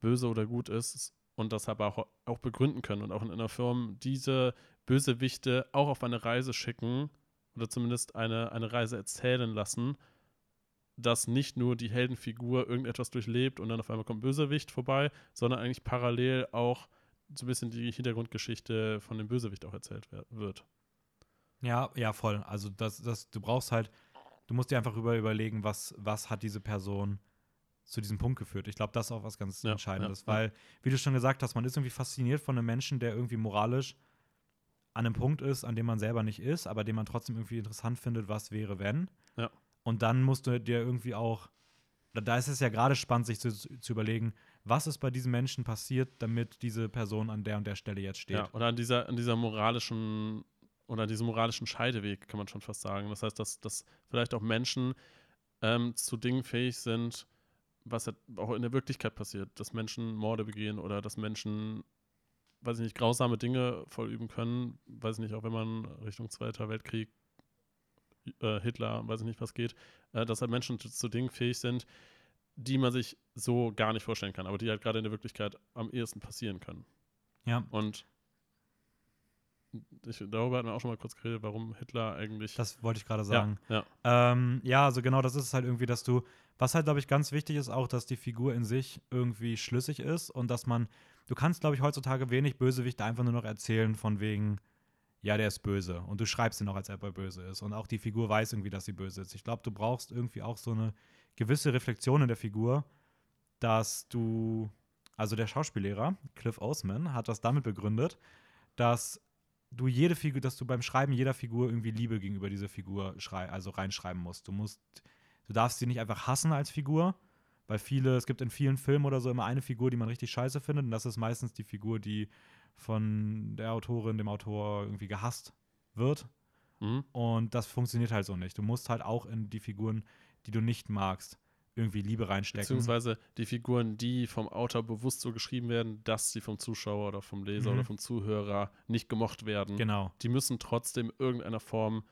böse oder gut ist und das aber auch, auch begründen können und auch in einer Firma diese Bösewichte auch auf eine Reise schicken, oder zumindest eine, eine Reise erzählen lassen, dass nicht nur die Heldenfigur irgendetwas durchlebt und dann auf einmal kommt Bösewicht vorbei, sondern eigentlich parallel auch so ein bisschen die Hintergrundgeschichte von dem Bösewicht auch erzählt wird. Ja, ja, voll. Also das, das, du brauchst halt, du musst dir einfach über überlegen, was, was hat diese Person zu diesem Punkt geführt. Ich glaube, das ist auch was ganz ja, Entscheidendes, ja, weil, wie du schon gesagt hast, man ist irgendwie fasziniert von einem Menschen, der irgendwie moralisch an einem Punkt ist, an dem man selber nicht ist, aber den man trotzdem irgendwie interessant findet, was wäre, wenn. Ja. Und dann musst du dir irgendwie auch, da ist es ja gerade spannend, sich zu, zu überlegen, was ist bei diesem Menschen passiert, damit diese Person an der und der Stelle jetzt steht. Ja, oder an dieser, an dieser moralischen oder an diesem moralischen Scheideweg, kann man schon fast sagen. Das heißt, dass, dass vielleicht auch Menschen ähm, zu Dingen fähig sind, was auch in der Wirklichkeit passiert, dass Menschen Morde begehen oder dass Menschen weiß ich nicht, grausame Dinge vollüben können, weiß ich nicht, auch wenn man Richtung Zweiter Weltkrieg, äh, Hitler, weiß ich nicht, was geht, äh, dass halt Menschen zu, zu Dingen fähig sind, die man sich so gar nicht vorstellen kann, aber die halt gerade in der Wirklichkeit am ehesten passieren können. Ja. Und ich, darüber hatten wir auch schon mal kurz geredet, warum Hitler eigentlich. Das wollte ich gerade sagen. Ja, ja. Ähm, ja, also genau, das ist es halt irgendwie, dass du, was halt, glaube ich, ganz wichtig ist, auch, dass die Figur in sich irgendwie schlüssig ist und dass man du kannst, glaube ich, heutzutage wenig Bösewichte einfach nur noch erzählen von wegen, ja, der ist böse. Und du schreibst ihn noch, als ob er böse ist. Und auch die Figur weiß irgendwie, dass sie böse ist. Ich glaube, du brauchst irgendwie auch so eine gewisse Reflexion in der Figur, dass du, also der Schauspiellehrer, Cliff Osman, hat das damit begründet, dass du jede Figur, dass du beim Schreiben jeder Figur irgendwie Liebe gegenüber dieser Figur schrei also reinschreiben musst. Du musst du darfst sie nicht einfach hassen als Figur, weil viele, es gibt in vielen Filmen oder so immer eine Figur, die man richtig scheiße findet und das ist meistens die Figur, die von der Autorin, dem Autor irgendwie gehasst wird. Mhm. Und das funktioniert halt so nicht. Du musst halt auch in die Figuren, die du nicht magst, irgendwie Liebe reinstecken. Beziehungsweise die Figuren, die vom Autor bewusst so geschrieben werden, dass sie vom Zuschauer oder vom Leser mhm. oder vom Zuhörer nicht gemocht werden. Genau. Die müssen trotzdem irgendeiner Form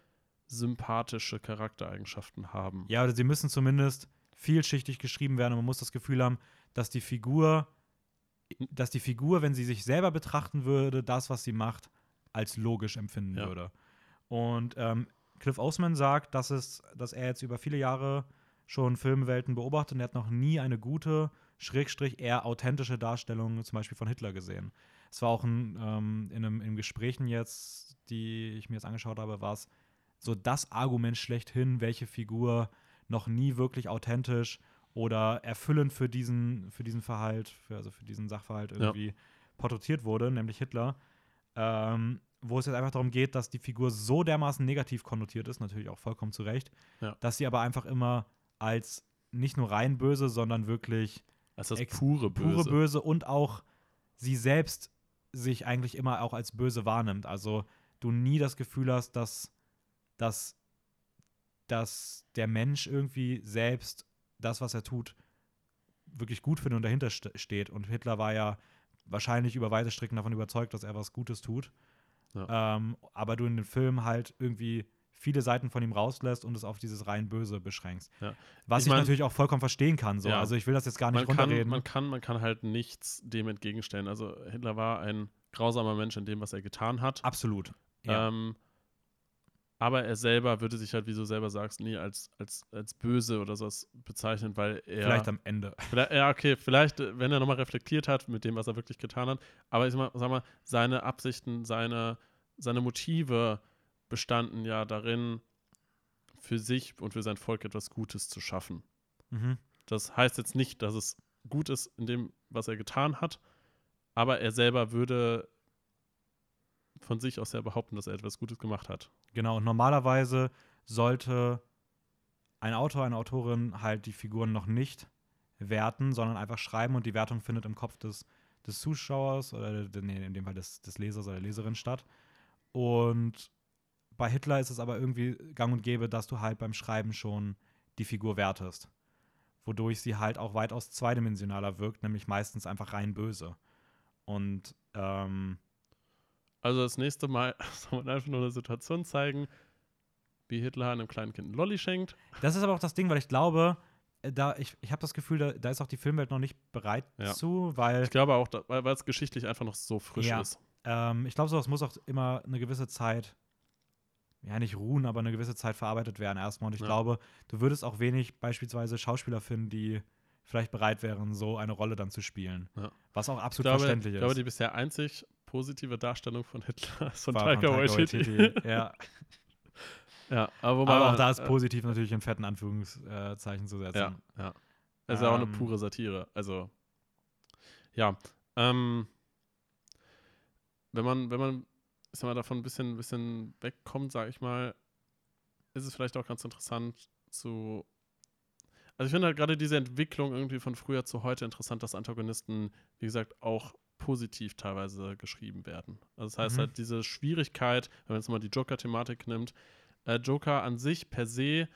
sympathische Charaktereigenschaften haben. Ja, oder sie müssen zumindest vielschichtig geschrieben werden und man muss das Gefühl haben, dass die Figur, dass die Figur, wenn sie sich selber betrachten würde, das, was sie macht, als logisch empfinden ja. würde. Und ähm, Cliff Osman sagt, dass, es, dass er jetzt über viele Jahre schon Filmwelten beobachtet und er hat noch nie eine gute, schrägstrich eher authentische Darstellung zum Beispiel von Hitler gesehen. Es war auch ein, ähm, in, einem, in Gesprächen jetzt, die ich mir jetzt angeschaut habe, war es so das Argument schlechthin, welche Figur noch nie wirklich authentisch oder erfüllend für diesen, für diesen Verhalt, für, also für diesen Sachverhalt irgendwie ja. porträtiert wurde, nämlich Hitler. Ähm, wo es jetzt einfach darum geht, dass die Figur so dermaßen negativ konnotiert ist, natürlich auch vollkommen zu Recht, ja. dass sie aber einfach immer als nicht nur rein böse, sondern wirklich als das pure Böse. pure Böse und auch sie selbst sich eigentlich immer auch als böse wahrnimmt. Also du nie das Gefühl hast, dass, dass, dass der Mensch irgendwie selbst das, was er tut, wirklich gut findet und dahinter steht. Und Hitler war ja wahrscheinlich über weite Strecken davon überzeugt, dass er was Gutes tut. Ja. Ähm, aber du in den Film halt irgendwie viele Seiten von ihm rauslässt und es auf dieses rein Böse beschränkst. Ja. Was ich, ich mein, natürlich auch vollkommen verstehen kann. So. Ja. Also ich will das jetzt gar nicht man runterreden. Kann, man, kann, man kann halt nichts dem entgegenstellen. Also Hitler war ein grausamer Mensch in dem, was er getan hat. Absolut. Ja. Ähm, aber er selber würde sich halt, wie du selber sagst, nie als, als, als böse oder sowas bezeichnen, weil er. Vielleicht am Ende. ja, okay, vielleicht, wenn er nochmal reflektiert hat mit dem, was er wirklich getan hat. Aber ich sag mal, seine Absichten, seine, seine Motive bestanden ja darin, für sich und für sein Volk etwas Gutes zu schaffen. Mhm. Das heißt jetzt nicht, dass es gut ist in dem, was er getan hat, aber er selber würde von sich aus ja behaupten, dass er etwas Gutes gemacht hat. Genau, und normalerweise sollte ein Autor, eine Autorin halt die Figuren noch nicht werten, sondern einfach schreiben und die Wertung findet im Kopf des, des Zuschauers oder nee, in dem Fall des, des Lesers oder der Leserin statt. Und bei Hitler ist es aber irgendwie gang und gäbe, dass du halt beim Schreiben schon die Figur wertest. Wodurch sie halt auch weitaus zweidimensionaler wirkt, nämlich meistens einfach rein böse. Und ähm, also das nächste Mal (laughs) soll man einfach nur eine Situation zeigen, wie Hitler einem kleinen Kind einen Lolli schenkt. Das ist aber auch das Ding, weil ich glaube, äh, da, ich, ich habe das Gefühl, da, da, ist auch die Filmwelt noch nicht bereit ja. zu, weil. Ich glaube auch, da, weil es geschichtlich einfach noch so frisch ja. ist. Ähm, ich glaube, sowas muss auch immer eine gewisse Zeit ja, nicht ruhen, aber eine gewisse Zeit verarbeitet werden erstmal. Und ich ja. glaube, du würdest auch wenig beispielsweise Schauspieler finden, die vielleicht bereit wären, so eine Rolle dann zu spielen. Was auch absolut glaube, verständlich ist. Ich glaube, die bisher einzig positive Darstellung von Hitler von Taika Waititi. Ja. ja, aber, aber auch da ist positiv natürlich in fetten Anführungszeichen zu setzen. Ja, ja. Es ist ähm, auch eine ähm. pure Satire. Also, ja. Ähm, wenn man, wenn man ich sag mal, davon ein bisschen, bisschen wegkommt, sage ich mal, ist es vielleicht auch ganz interessant zu. Also ich finde halt gerade diese Entwicklung irgendwie von früher zu heute interessant, dass Antagonisten, wie gesagt, auch positiv teilweise geschrieben werden. Also das heißt mhm. halt diese Schwierigkeit, wenn man jetzt mal die Joker-Thematik nimmt, äh, Joker an sich per se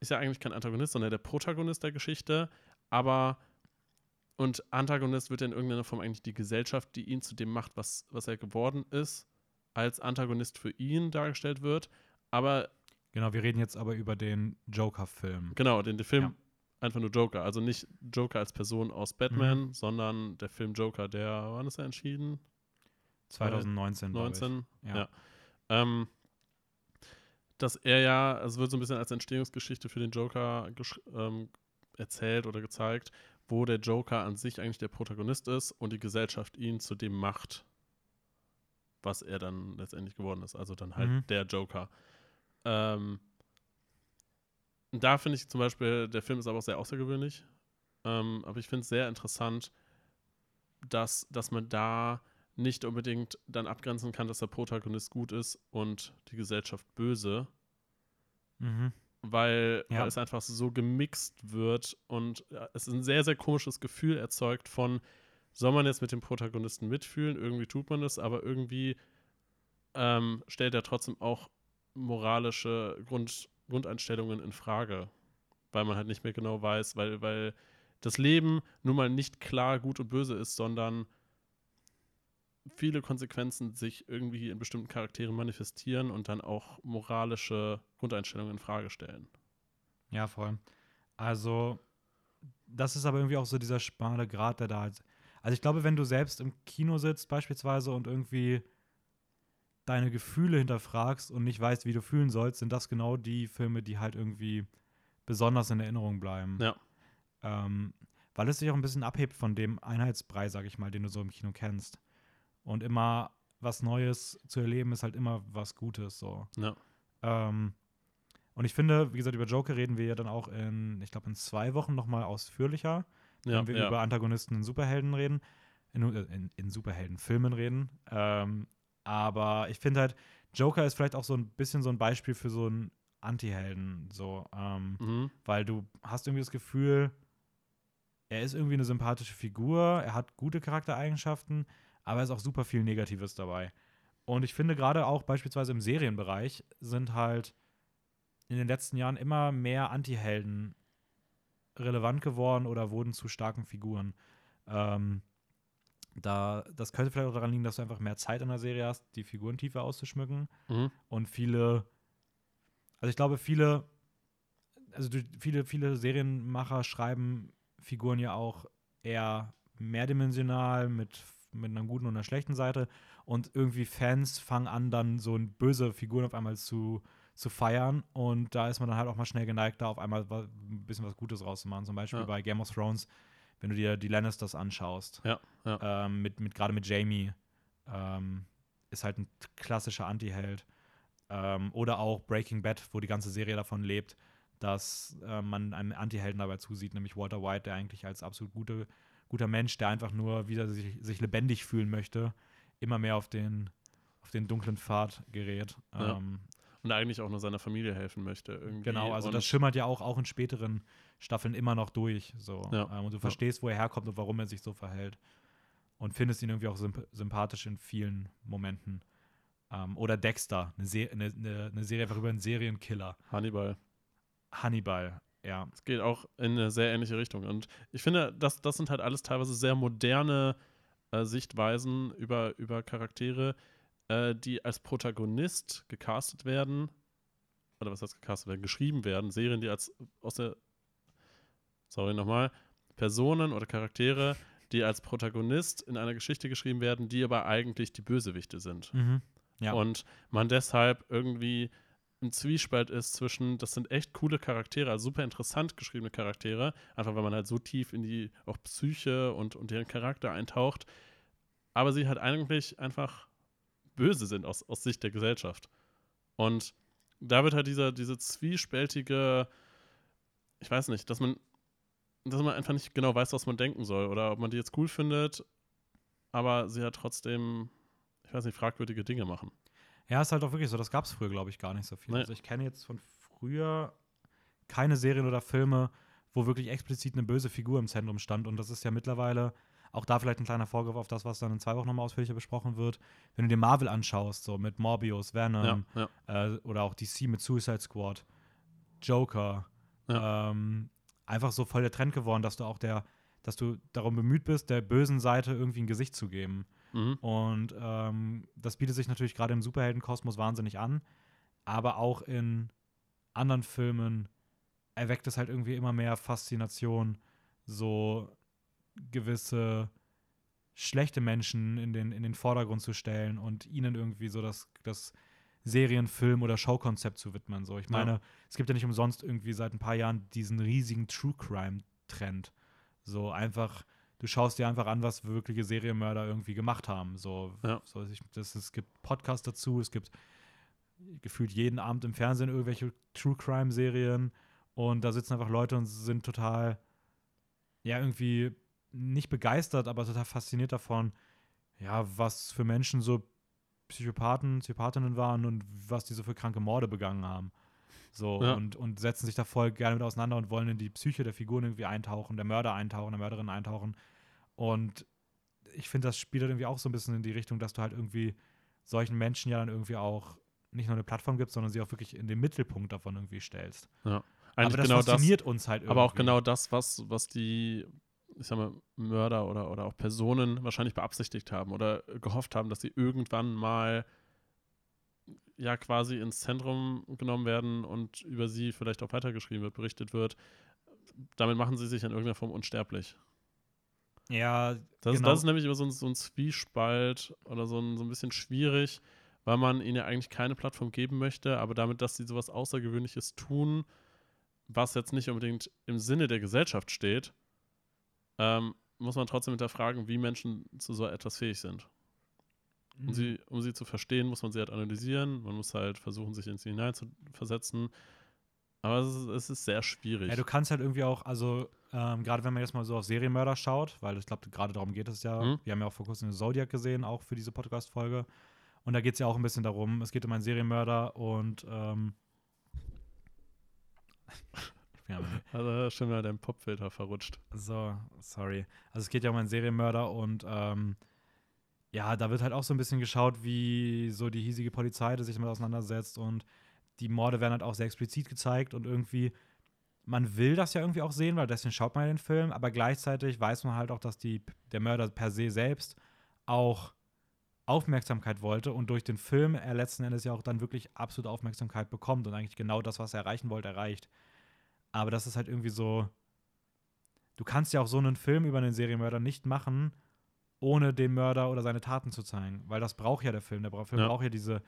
ist ja eigentlich kein Antagonist, sondern der Protagonist der Geschichte, aber und Antagonist wird in irgendeiner Form eigentlich die Gesellschaft, die ihn zu dem macht, was, was er geworden ist als Antagonist für ihn dargestellt wird. Aber. Genau, wir reden jetzt aber über den Joker-Film. Genau, den, den Film ja. Einfach nur Joker. Also nicht Joker als Person aus Batman, mhm. sondern der Film Joker, der, wann ist er entschieden? 2019. 19, ja. ja. Ähm, dass er ja, es wird so ein bisschen als Entstehungsgeschichte für den Joker ähm, erzählt oder gezeigt, wo der Joker an sich eigentlich der Protagonist ist und die Gesellschaft ihn zu dem macht, was er dann letztendlich geworden ist. Also dann halt mhm. der Joker. Ähm, da finde ich zum Beispiel, der Film ist aber auch sehr außergewöhnlich. Ähm, aber ich finde es sehr interessant, dass, dass man da nicht unbedingt dann abgrenzen kann, dass der Protagonist gut ist und die Gesellschaft böse. Mhm. weil, ja. weil, es einfach so gemixt wird und es ein sehr, sehr komisches Gefühl erzeugt von, soll man jetzt mit dem Protagonisten mitfühlen? Irgendwie tut man das, aber irgendwie ähm, stellt er trotzdem auch moralische Grund, Grundeinstellungen in Frage, weil man halt nicht mehr genau weiß, weil, weil das Leben nun mal nicht klar gut und böse ist, sondern viele Konsequenzen sich irgendwie in bestimmten Charakteren manifestieren und dann auch moralische Grundeinstellungen in Frage stellen. Ja, voll. Also, das ist aber irgendwie auch so dieser schmale Grad, der da halt. Also, ich glaube, wenn du selbst im Kino sitzt, beispielsweise, und irgendwie deine Gefühle hinterfragst und nicht weißt, wie du fühlen sollst, sind das genau die Filme, die halt irgendwie besonders in Erinnerung bleiben. Ja. Ähm, weil es sich auch ein bisschen abhebt von dem Einheitsbrei, sag ich mal, den du so im Kino kennst. Und immer was Neues zu erleben ist halt immer was Gutes. So. Ja. Ähm, und ich finde, wie gesagt, über Joker reden wir ja dann auch in, ich glaube, in zwei Wochen nochmal ausführlicher, ja, wenn wir ja. über Antagonisten in Superhelden reden, in, in, in Superheldenfilmen reden. Ähm, aber ich finde halt, Joker ist vielleicht auch so ein bisschen so ein Beispiel für so einen Anti-Helden, so, ähm, mhm. weil du hast irgendwie das Gefühl, er ist irgendwie eine sympathische Figur, er hat gute Charaktereigenschaften, aber es ist auch super viel Negatives dabei. Und ich finde gerade auch beispielsweise im Serienbereich sind halt in den letzten Jahren immer mehr Anti-Helden relevant geworden oder wurden zu starken Figuren. Ähm, da, das könnte vielleicht auch daran liegen, dass du einfach mehr Zeit in der Serie hast, die Figuren tiefer auszuschmücken. Mhm. Und viele, also ich glaube, viele, also viele, viele Serienmacher schreiben Figuren ja auch eher mehrdimensional mit mit einer guten und einer schlechten Seite. Und irgendwie Fans fangen an, dann so böse Figuren auf einmal zu, zu feiern. Und da ist man dann halt auch mal schnell geneigt, da auf einmal ein bisschen was Gutes rauszumachen. Zum Beispiel ja. bei Game of Thrones, wenn du dir die Lannisters anschaust. Ja, ja. Ähm, mit, mit, Gerade mit Jamie. Ähm, ist halt ein klassischer Anti-Held. Ähm, oder auch Breaking Bad, wo die ganze Serie davon lebt, dass äh, man einen Anti-Helden dabei zusieht, nämlich Walter White, der eigentlich als absolut gute guter Mensch, der einfach nur wieder sich, sich lebendig fühlen möchte, immer mehr auf den, auf den dunklen Pfad gerät. Ja. Und eigentlich auch nur seiner Familie helfen möchte. Irgendwie. Genau, also und das schimmert ja auch, auch in späteren Staffeln immer noch durch. So. Ja. Ähm, und du verstehst, wo er herkommt und warum er sich so verhält. Und findest ihn irgendwie auch symp sympathisch in vielen Momenten. Ähm, oder Dexter, eine, Se eine, eine, eine Serie einfach über einen Serienkiller. Hannibal. Hannibal, ja. Es geht auch in eine sehr ähnliche Richtung. Und ich finde, das, das sind halt alles teilweise sehr moderne äh, Sichtweisen über, über Charaktere, äh, die als Protagonist gecastet werden. Oder was heißt gecastet werden? Geschrieben werden. Serien, die als aus der. Sorry nochmal. Personen oder Charaktere, die als Protagonist in einer Geschichte geschrieben werden, die aber eigentlich die Bösewichte sind. Mhm. Ja. Und man deshalb irgendwie ein Zwiespalt ist zwischen, das sind echt coole Charaktere, also super interessant geschriebene Charaktere, einfach weil man halt so tief in die auch Psyche und, und deren Charakter eintaucht, aber sie halt eigentlich einfach böse sind aus, aus Sicht der Gesellschaft. Und da wird halt dieser, diese zwiespältige, ich weiß nicht, dass man, dass man einfach nicht genau weiß, was man denken soll oder ob man die jetzt cool findet, aber sie halt trotzdem, ich weiß nicht, fragwürdige Dinge machen. Ja, ist halt auch wirklich so. Das gab es früher, glaube ich, gar nicht so viel. Nee. Also ich kenne jetzt von früher keine Serien oder Filme, wo wirklich explizit eine böse Figur im Zentrum stand. Und das ist ja mittlerweile auch da vielleicht ein kleiner Vorgriff auf das, was dann in zwei Wochen nochmal ausführlicher besprochen wird. Wenn du dir Marvel anschaust, so mit Morbius, Venom ja, ja. Äh, oder auch DC mit Suicide Squad, Joker, ja. ähm, einfach so voll der Trend geworden, dass du auch der, dass du darum bemüht bist, der bösen Seite irgendwie ein Gesicht zu geben. Mhm. Und ähm, das bietet sich natürlich gerade im Superheldenkosmos wahnsinnig an. Aber auch in anderen Filmen erweckt es halt irgendwie immer mehr Faszination, so gewisse schlechte Menschen in den, in den Vordergrund zu stellen und ihnen irgendwie so das, das Serienfilm- oder Showkonzept zu widmen. So, ich meine, ja. es gibt ja nicht umsonst irgendwie seit ein paar Jahren diesen riesigen True Crime-Trend. So einfach du schaust dir einfach an, was wirkliche Serienmörder irgendwie gemacht haben. So, ja. so ich, das, es gibt Podcasts dazu, es gibt gefühlt jeden Abend im Fernsehen irgendwelche True Crime Serien und da sitzen einfach Leute und sind total, ja, irgendwie nicht begeistert, aber total fasziniert davon, ja, was für Menschen so Psychopathen, Psychopathinnen waren und was die so für kranke Morde begangen haben. So, ja. und, und setzen sich da voll gerne mit auseinander und wollen in die Psyche der Figuren irgendwie eintauchen, der Mörder eintauchen, der Mörderin eintauchen. Und ich finde, das spielt halt irgendwie auch so ein bisschen in die Richtung, dass du halt irgendwie solchen Menschen ja dann irgendwie auch nicht nur eine Plattform gibst, sondern sie auch wirklich in den Mittelpunkt davon irgendwie stellst. Ja. Eigentlich aber das genau fasziniert das, uns halt irgendwie. Aber auch genau das, was, was die, ich sag mal, Mörder oder, oder auch Personen wahrscheinlich beabsichtigt haben oder gehofft haben, dass sie irgendwann mal ja quasi ins Zentrum genommen werden und über sie vielleicht auch weitergeschrieben wird, berichtet wird. Damit machen sie sich in irgendeiner Form unsterblich. Ja, das, genau. das ist nämlich immer so ein, so ein Zwiespalt oder so ein, so ein bisschen schwierig, weil man ihnen ja eigentlich keine Plattform geben möchte, aber damit, dass sie sowas Außergewöhnliches tun, was jetzt nicht unbedingt im Sinne der Gesellschaft steht, ähm, muss man trotzdem hinterfragen, wie Menschen zu so etwas fähig sind. Mhm. Um, sie, um sie zu verstehen, muss man sie halt analysieren, man muss halt versuchen, sich in sie hineinzuversetzen. Aber es ist, es ist sehr schwierig. Ja, du kannst halt irgendwie auch, also ähm, gerade wenn man jetzt mal so auf Serienmörder schaut, weil ich glaube, gerade darum geht es ja. Mhm. Wir haben ja auch vor kurzem Zodiac gesehen, auch für diese Podcast-Folge. Und da geht es ja auch ein bisschen darum, es geht um einen Serienmörder und ähm, (laughs) also schon mal dein Popfilter verrutscht. So, sorry. Also es geht ja um einen Serienmörder und ähm, ja, da wird halt auch so ein bisschen geschaut, wie so die hiesige Polizei sich damit auseinandersetzt und die Morde werden halt auch sehr explizit gezeigt und irgendwie, man will das ja irgendwie auch sehen, weil deswegen schaut man den Film, aber gleichzeitig weiß man halt auch, dass die, der Mörder per se selbst auch Aufmerksamkeit wollte und durch den Film er letzten Endes ja auch dann wirklich absolute Aufmerksamkeit bekommt und eigentlich genau das, was er erreichen wollte, erreicht. Aber das ist halt irgendwie so. Du kannst ja auch so einen Film über einen Serienmörder nicht machen, ohne den Mörder oder seine Taten zu zeigen. Weil das braucht ja der Film. Der Film ja. braucht ja diese,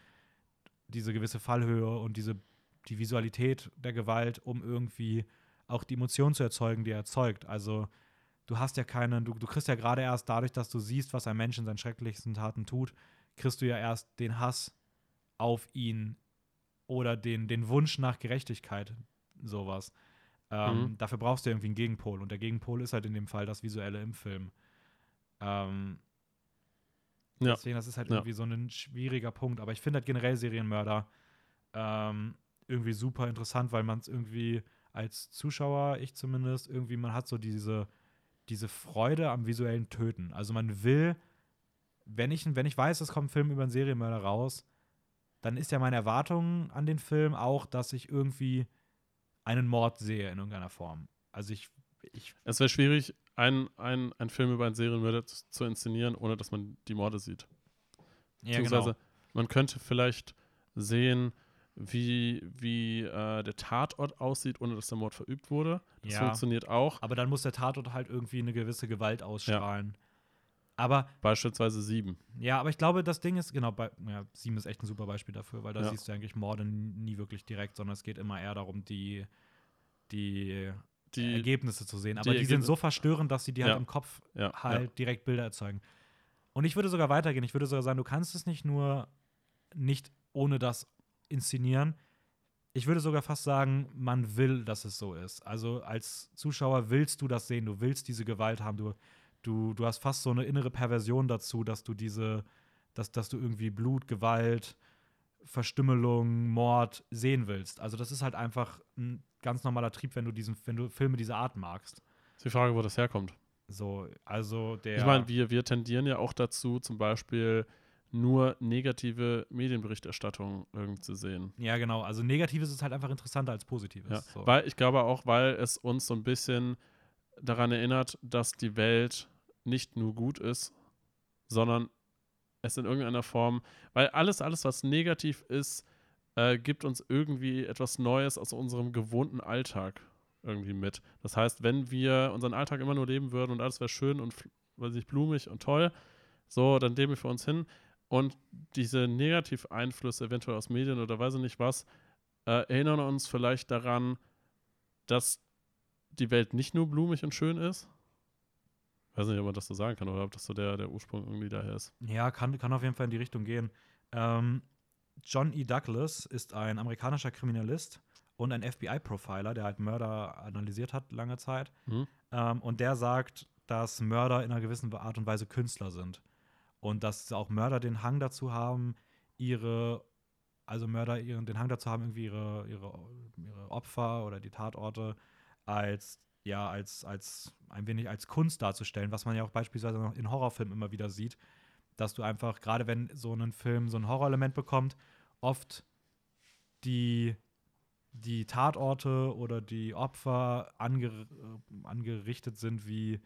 diese gewisse Fallhöhe und diese, die Visualität der Gewalt, um irgendwie auch die Emotion zu erzeugen, die er erzeugt. Also du hast ja keinen, du, du kriegst ja gerade erst dadurch, dass du siehst, was ein Mensch in seinen schrecklichsten Taten tut, kriegst du ja erst den Hass auf ihn oder den, den Wunsch nach Gerechtigkeit, sowas. Ähm, mhm. Dafür brauchst du irgendwie einen Gegenpol und der Gegenpol ist halt in dem Fall das Visuelle im Film. Ähm, ja. Deswegen, das ist halt ja. irgendwie so ein schwieriger Punkt. Aber ich finde halt generell Serienmörder ähm, irgendwie super interessant, weil man es irgendwie als Zuschauer, ich zumindest, irgendwie, man hat so diese, diese Freude am visuellen Töten. Also man will, wenn ich, wenn ich weiß, es kommt ein Film über einen Serienmörder raus, dann ist ja meine Erwartung an den Film auch, dass ich irgendwie einen Mord sehe in irgendeiner Form. Also ich. ich es wäre schwierig, einen, einen, einen Film über einen Serienmörder zu, zu inszenieren, ohne dass man die Morde sieht. Ja, genau. man könnte vielleicht sehen, wie, wie äh, der Tatort aussieht, ohne dass der Mord verübt wurde. Das ja. funktioniert auch. Aber dann muss der Tatort halt irgendwie eine gewisse Gewalt ausstrahlen. Ja. Aber beispielsweise sieben. Ja, aber ich glaube, das Ding ist, genau, bei, ja, sieben ist echt ein super Beispiel dafür, weil da ja. siehst du eigentlich Morde nie wirklich direkt, sondern es geht immer eher darum, die, die, die Ergebnisse zu sehen. Aber die, die sind so verstörend, dass sie dir halt ja. halt im Kopf halt direkt Bilder erzeugen. Und ich würde sogar weitergehen. Ich würde sogar sagen, du kannst es nicht nur nicht ohne das inszenieren. Ich würde sogar fast sagen, man will, dass es so ist. Also als Zuschauer willst du das sehen, du willst diese Gewalt haben, du du, du hast fast so eine innere Perversion dazu, dass du diese, dass, dass du irgendwie Blut, Gewalt, Verstümmelung, Mord sehen willst. Also das ist halt einfach ein ganz normaler Trieb, wenn du diesen, wenn du Filme dieser Art magst. ist die Frage, wo das herkommt. So, also der. Ich meine, wir, wir tendieren ja auch dazu, zum Beispiel nur negative Medienberichterstattung irgendwie zu sehen. Ja, genau. Also negatives ist halt einfach interessanter als positives. Ja, so. Weil ich glaube auch, weil es uns so ein bisschen daran erinnert, dass die Welt nicht nur gut ist, sondern es in irgendeiner Form, weil alles, alles, was negativ ist, äh, gibt uns irgendwie etwas Neues aus unserem gewohnten Alltag irgendwie mit. Das heißt, wenn wir unseren Alltag immer nur leben würden und alles wäre schön und weiß ich, blumig und toll, so, dann leben wir für uns hin. Und diese Negativeinflüsse, eventuell aus Medien oder weiß ich nicht was, äh, erinnern uns vielleicht daran, dass die Welt nicht nur blumig und schön ist, weiß nicht, ob man das so sagen kann oder ob das so der, der Ursprung irgendwie daher ist. Ja, kann, kann auf jeden Fall in die Richtung gehen. Ähm, John E. Douglas ist ein amerikanischer Kriminalist und ein FBI-Profiler, der halt Mörder analysiert hat lange Zeit. Mhm. Ähm, und der sagt, dass Mörder in einer gewissen Art und Weise Künstler sind. Und dass auch Mörder den Hang dazu haben, ihre also Mörder ihren, den Hang dazu haben, irgendwie ihre, ihre, ihre Opfer oder die Tatorte als ja, als, als ein wenig als Kunst darzustellen, was man ja auch beispielsweise noch in Horrorfilmen immer wieder sieht, dass du einfach, gerade wenn so ein Film so ein Horrorelement bekommt, oft die, die Tatorte oder die Opfer anger angerichtet sind wie,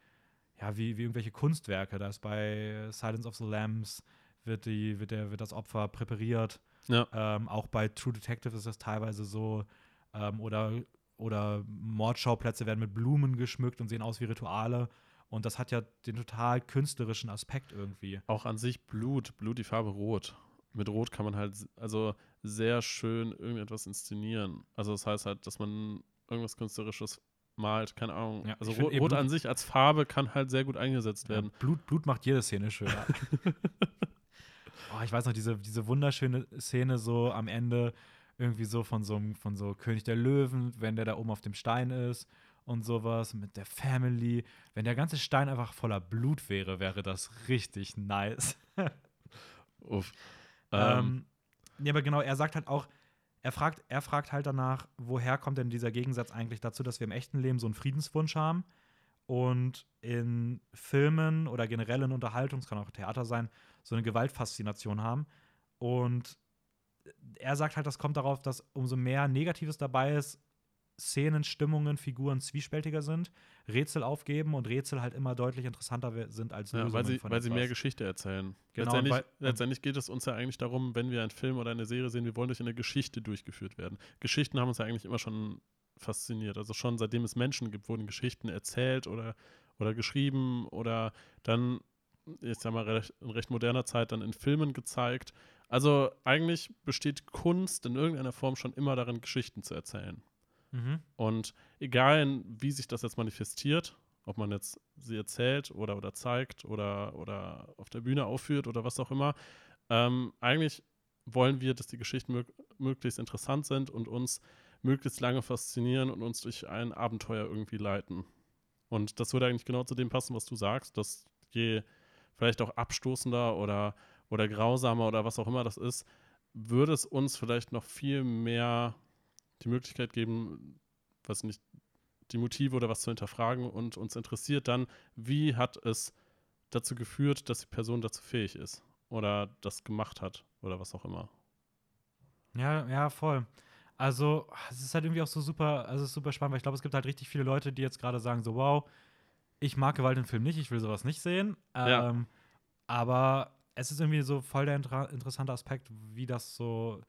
ja, wie, wie irgendwelche Kunstwerke. Da ist bei Silence of the Lambs wird, die, wird, der, wird das Opfer präpariert. Ja. Ähm, auch bei True Detective ist das teilweise so. Ähm, oder, oder Mordschauplätze werden mit Blumen geschmückt und sehen aus wie Rituale. Und das hat ja den total künstlerischen Aspekt irgendwie. Auch an sich Blut, Blut die Farbe Rot. Mit Rot kann man halt also sehr schön irgendetwas inszenieren. Also das heißt halt, dass man irgendwas Künstlerisches malt, keine Ahnung. Ja, also Rot, Rot an sich als Farbe kann halt sehr gut eingesetzt werden. Ja, Blut, Blut macht jede Szene schöner. (laughs) oh, ich weiß noch, diese, diese wunderschöne Szene so am Ende, irgendwie so von so, von so König der Löwen, wenn der da oben auf dem Stein ist und sowas mit der Family. Wenn der ganze Stein einfach voller Blut wäre, wäre das richtig nice. (laughs) Uff. Ähm, ähm, ja, aber genau, er sagt halt auch, er fragt, er fragt halt danach, woher kommt denn dieser Gegensatz eigentlich dazu, dass wir im echten Leben so einen Friedenswunsch haben und in Filmen oder generell in Unterhaltung, es kann auch Theater sein, so eine Gewaltfaszination haben. Und er sagt halt, das kommt darauf, dass umso mehr Negatives dabei ist, Szenen, Stimmungen, Figuren zwiespältiger sind, Rätsel aufgeben und Rätsel halt immer deutlich interessanter sind als ja, Lösungen weil sie, weil sie mehr Geschichte erzählen. Genau, letztendlich, weil, letztendlich geht es uns ja eigentlich darum, wenn wir einen Film oder eine Serie sehen, wir wollen durch eine Geschichte durchgeführt werden. Geschichten haben uns ja eigentlich immer schon fasziniert. Also schon seitdem es Menschen gibt, wurden Geschichten erzählt oder, oder geschrieben oder dann, ich sag mal, recht, in recht moderner Zeit dann in Filmen gezeigt. Also eigentlich besteht Kunst in irgendeiner Form schon immer darin, Geschichten zu erzählen. Mhm. Und egal, wie sich das jetzt manifestiert, ob man jetzt sie erzählt oder, oder zeigt oder, oder auf der Bühne aufführt oder was auch immer, ähm, eigentlich wollen wir, dass die Geschichten mög möglichst interessant sind und uns möglichst lange faszinieren und uns durch ein Abenteuer irgendwie leiten. Und das würde eigentlich genau zu dem passen, was du sagst, dass je vielleicht auch abstoßender oder, oder grausamer oder was auch immer das ist, würde es uns vielleicht noch viel mehr die Möglichkeit geben, was nicht, die Motive oder was zu hinterfragen und uns interessiert dann, wie hat es dazu geführt, dass die Person dazu fähig ist oder das gemacht hat oder was auch immer. Ja, ja, voll. Also, es ist halt irgendwie auch so super, also es ist super spannend, weil ich glaube, es gibt halt richtig viele Leute, die jetzt gerade sagen, so, wow, ich mag Gewalt im Film nicht, ich will sowas nicht sehen. Ja. Ähm, aber es ist irgendwie so voll der inter interessante Aspekt, wie das so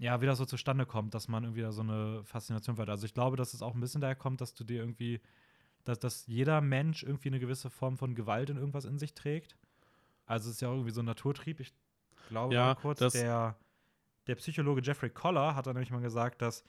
ja, wie das so zustande kommt, dass man irgendwie da so eine Faszination hat. Also ich glaube, dass es auch ein bisschen daher kommt, dass du dir irgendwie, dass, dass jeder Mensch irgendwie eine gewisse Form von Gewalt in irgendwas in sich trägt. Also es ist ja auch irgendwie so ein Naturtrieb. Ich glaube ja, kurz, der, der Psychologe Jeffrey Collar hat dann nämlich mal gesagt, dass,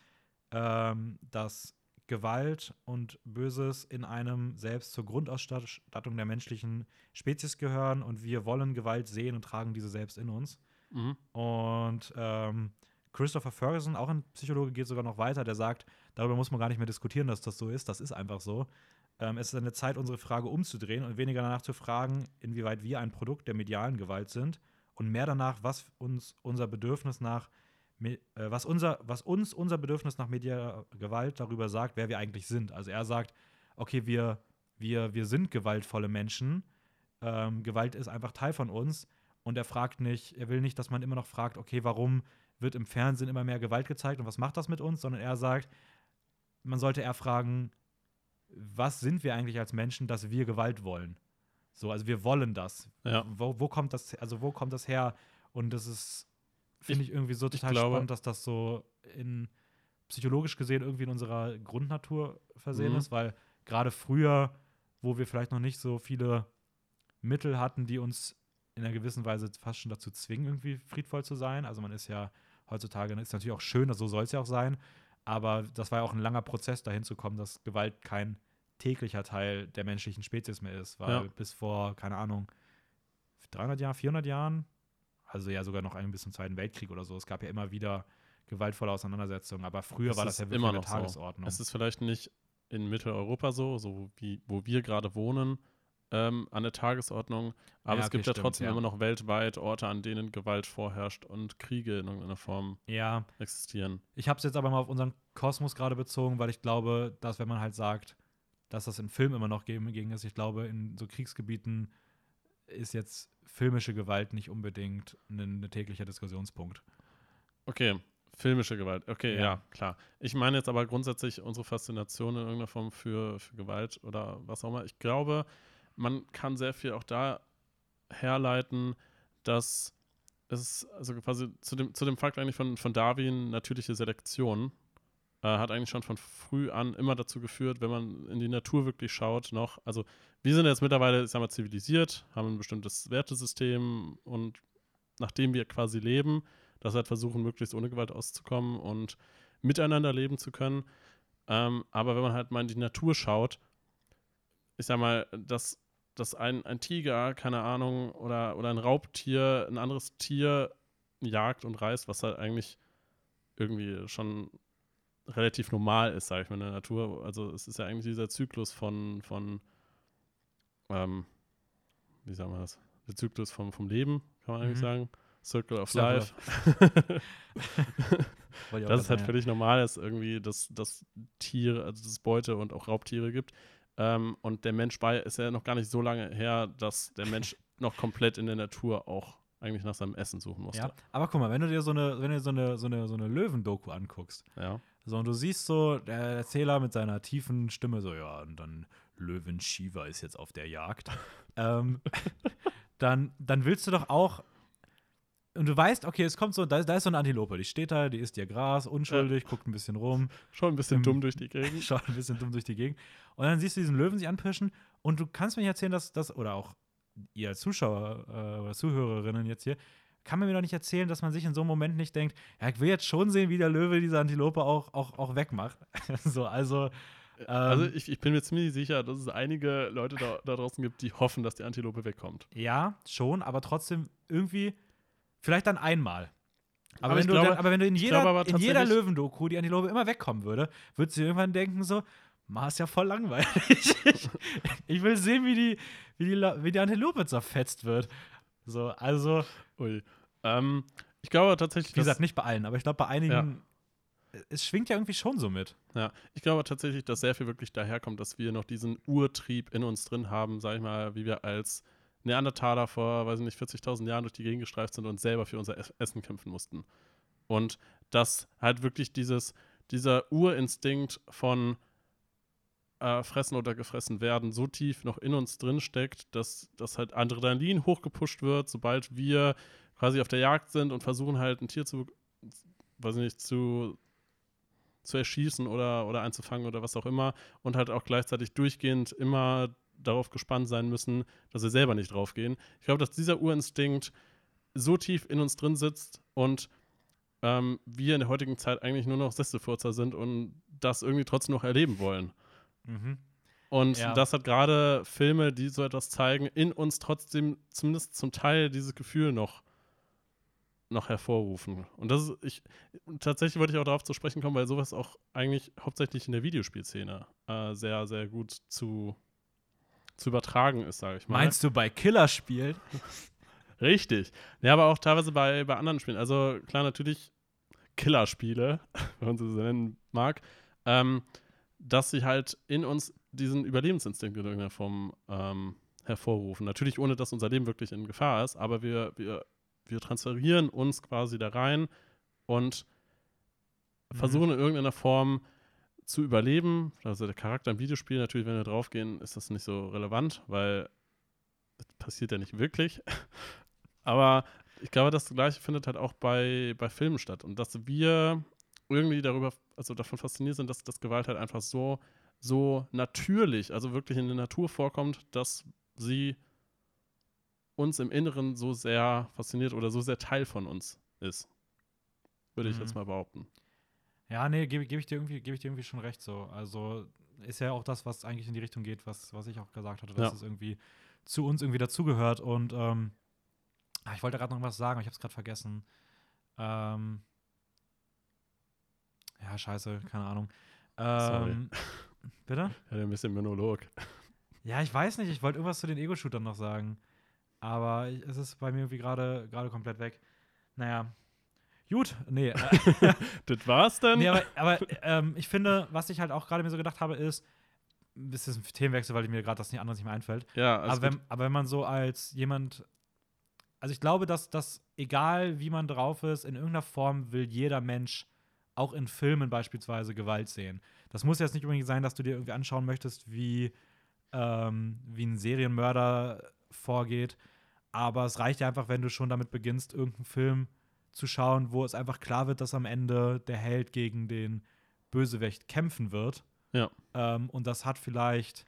ähm, dass Gewalt und Böses in einem selbst zur Grundausstattung der menschlichen Spezies gehören und wir wollen Gewalt sehen und tragen diese selbst in uns. Mhm. Und ähm, Christopher Ferguson, auch ein Psychologe, geht sogar noch weiter. Der sagt, darüber muss man gar nicht mehr diskutieren, dass das so ist. Das ist einfach so. Ähm, es ist eine Zeit, unsere Frage umzudrehen und weniger danach zu fragen, inwieweit wir ein Produkt der medialen Gewalt sind und mehr danach, was uns unser Bedürfnis nach was, unser, was uns unser Bedürfnis nach medialer Gewalt darüber sagt, wer wir eigentlich sind. Also er sagt, okay, wir, wir, wir sind gewaltvolle Menschen. Ähm, Gewalt ist einfach Teil von uns. Und er fragt nicht, er will nicht, dass man immer noch fragt, okay, warum wird im Fernsehen immer mehr Gewalt gezeigt und was macht das mit uns, sondern er sagt, man sollte eher fragen, was sind wir eigentlich als Menschen, dass wir Gewalt wollen? So, also wir wollen das. Ja. Wo, wo kommt das, also wo kommt das her? Und das ist, finde ich, ich, irgendwie so total glaube, spannend, dass das so in psychologisch gesehen irgendwie in unserer Grundnatur versehen mhm. ist, weil gerade früher, wo wir vielleicht noch nicht so viele Mittel hatten, die uns in einer gewissen Weise fast schon dazu zwingen, irgendwie friedvoll zu sein. Also man ist ja heutzutage. Ist natürlich auch schön, so soll es ja auch sein. Aber das war ja auch ein langer Prozess, dahin zu kommen, dass Gewalt kein täglicher Teil der menschlichen Spezies mehr ist. Weil ja. bis vor, keine Ahnung, 300 Jahren, 400 Jahren, also ja sogar noch ein bisschen Zweiten Weltkrieg oder so, es gab ja immer wieder gewaltvolle Auseinandersetzungen. Aber früher es war das ja wirklich immer noch eine Tagesordnung. So. Es ist vielleicht nicht in Mitteleuropa so, so wie wo wir gerade wohnen, ähm, an der Tagesordnung. Aber ja, es gibt ja stimmt, trotzdem ja. immer noch weltweit Orte, an denen Gewalt vorherrscht und Kriege in irgendeiner Form ja. existieren. Ich habe es jetzt aber mal auf unseren Kosmos gerade bezogen, weil ich glaube, dass wenn man halt sagt, dass das in Filmen immer noch gegen ist, ich glaube, in so Kriegsgebieten ist jetzt filmische Gewalt nicht unbedingt ein, ein täglicher Diskussionspunkt. Okay, filmische Gewalt. Okay, ja. ja. klar. Ich meine jetzt aber grundsätzlich unsere Faszination in irgendeiner Form für, für Gewalt oder was auch immer. Ich glaube, man kann sehr viel auch da herleiten, dass es also quasi zu dem, zu dem Fakt eigentlich von, von Darwin natürliche Selektion äh, hat eigentlich schon von früh an immer dazu geführt, wenn man in die Natur wirklich schaut, noch, also wir sind jetzt mittlerweile, ich sag mal, zivilisiert, haben ein bestimmtes Wertesystem und nachdem wir quasi leben, dass wir halt versuchen, möglichst ohne Gewalt auszukommen und miteinander leben zu können. Ähm, aber wenn man halt mal in die Natur schaut, ich sag mal, dass, dass ein, ein Tiger, keine Ahnung, oder, oder ein Raubtier ein anderes Tier jagt und reißt, was halt eigentlich irgendwie schon relativ normal ist, sage ich mal, in der Natur. Also es ist ja eigentlich dieser Zyklus von, von ähm, wie sagen wir das? Der Zyklus vom, vom Leben, kann man eigentlich mhm. sagen. Circle of Circle Life. (laughs) dass es halt völlig normal ist, irgendwie, dass, dass Tiere, also dass es Beute und auch Raubtiere gibt. Ähm, und der Mensch bei ist ja noch gar nicht so lange her, dass der Mensch (laughs) noch komplett in der Natur auch eigentlich nach seinem Essen suchen musste. Ja, aber guck mal, wenn du dir so eine, wenn du so eine, so eine, so eine Löwendoku anguckst, ja. So und du siehst so, der Erzähler mit seiner tiefen Stimme, so, ja, und dann Löwen Shiva ist jetzt auf der Jagd, (laughs) ähm, dann, dann willst du doch auch und du weißt, okay, es kommt so, da, da ist so eine Antilope, die steht da, die isst ihr Gras, unschuldig, ja. guckt ein bisschen rum. Schon ein bisschen ähm, dumm durch die Gegend. (laughs) Schon ein bisschen dumm durch die Gegend. Und dann siehst du diesen Löwen sich anpirschen und du kannst mir nicht erzählen, dass das, oder auch ihr Zuschauer äh, oder Zuhörerinnen jetzt hier, kann man mir doch nicht erzählen, dass man sich in so einem Moment nicht denkt, ja, ich will jetzt schon sehen, wie der Löwe diese Antilope auch, auch, auch wegmacht. (laughs) so, also. Ähm, also ich, ich, bin mir ziemlich sicher, dass es einige Leute da, da draußen gibt, die hoffen, dass die Antilope wegkommt. Ja, schon, aber trotzdem irgendwie, vielleicht dann einmal. Aber, aber wenn, du glaube, dann, aber wenn du in jeder, in jeder Löwendoku die Antilope immer wegkommen würde, würdest du irgendwann denken so, Ma ist ja voll langweilig. (laughs) ich will sehen, wie die, wie die, wie die Antilope zerfetzt wird. So, also. Ui. Ähm, ich glaube tatsächlich. Wie gesagt, nicht bei allen, aber ich glaube, bei einigen. Ja. Es schwingt ja irgendwie schon so mit. Ja, ich glaube tatsächlich, dass sehr viel wirklich daherkommt, dass wir noch diesen Urtrieb in uns drin haben, sag ich mal, wie wir als Neandertaler vor, weiß ich nicht, 40.000 Jahren durch die Gegend gestreift sind und selber für unser Essen kämpfen mussten. Und dass halt wirklich dieses, dieser Urinstinkt von, fressen oder gefressen werden, so tief noch in uns drin steckt, dass, dass halt Adrenalin hochgepusht wird, sobald wir quasi auf der Jagd sind und versuchen halt ein Tier zu, weiß ich nicht, zu, zu erschießen oder, oder einzufangen oder was auch immer und halt auch gleichzeitig durchgehend immer darauf gespannt sein müssen, dass wir selber nicht draufgehen. Ich glaube, dass dieser Urinstinkt so tief in uns drin sitzt und ähm, wir in der heutigen Zeit eigentlich nur noch Sesselfurzer sind und das irgendwie trotzdem noch erleben wollen. Mhm. Und ja. das hat gerade Filme, die so etwas zeigen, in uns trotzdem zumindest zum Teil dieses Gefühl noch, noch hervorrufen. Und das ist, ich, tatsächlich wollte ich auch darauf zu sprechen kommen, weil sowas auch eigentlich hauptsächlich in der Videospielszene äh, sehr, sehr gut zu, zu übertragen ist, sage ich mal. Meinst du bei Killerspielen? (laughs) Richtig. Ja, aber auch teilweise bei, bei anderen Spielen. Also klar, natürlich Killerspiele, (laughs) wenn man sie so nennen mag. Ähm, dass sie halt in uns diesen Überlebensinstinkt in irgendeiner Form ähm, hervorrufen. Natürlich ohne, dass unser Leben wirklich in Gefahr ist, aber wir, wir, wir transferieren uns quasi da rein und mhm. versuchen in irgendeiner Form zu überleben. Also der Charakter im Videospiel, natürlich, wenn wir draufgehen, ist das nicht so relevant, weil das passiert ja nicht wirklich. (laughs) aber ich glaube, das Gleiche findet halt auch bei, bei Filmen statt. Und dass wir irgendwie darüber, also davon fasziniert sind, dass das Gewalt halt einfach so, so natürlich, also wirklich in der Natur vorkommt, dass sie uns im Inneren so sehr fasziniert oder so sehr Teil von uns ist. Würde mhm. ich jetzt mhm. mal behaupten. Ja, nee, gebe geb ich, dir irgendwie, geb ich dir irgendwie schon recht so. Also ist ja auch das, was eigentlich in die Richtung geht, was, was ich auch gesagt hatte, dass ja. es irgendwie zu uns irgendwie dazugehört. Und ähm, ah, ich wollte gerade noch was sagen, ich habe es gerade vergessen. Ähm, ja, scheiße, keine Ahnung. Ähm, (laughs) bitte? Ja, ein bisschen Monolog. Ja, ich weiß nicht, ich wollte irgendwas zu den Ego-Shootern noch sagen. Aber es ist bei mir irgendwie gerade komplett weg. Naja. Gut, nee. Äh, (laughs) das war's dann? Nee, aber, aber ähm, ich finde, was ich halt auch gerade mir so gedacht habe, ist, das ist ein Themenwechsel, weil mir gerade das nicht anderes nicht mehr einfällt. Ja, aber wenn, aber wenn man so als jemand, also ich glaube, dass das, egal wie man drauf ist, in irgendeiner Form will jeder Mensch auch in Filmen beispielsweise Gewalt sehen. Das muss jetzt nicht unbedingt sein, dass du dir irgendwie anschauen möchtest, wie, ähm, wie ein Serienmörder vorgeht. Aber es reicht ja einfach, wenn du schon damit beginnst, irgendeinen Film zu schauen, wo es einfach klar wird, dass am Ende der Held gegen den Bösewicht kämpfen wird. Ja. Ähm, und das hat vielleicht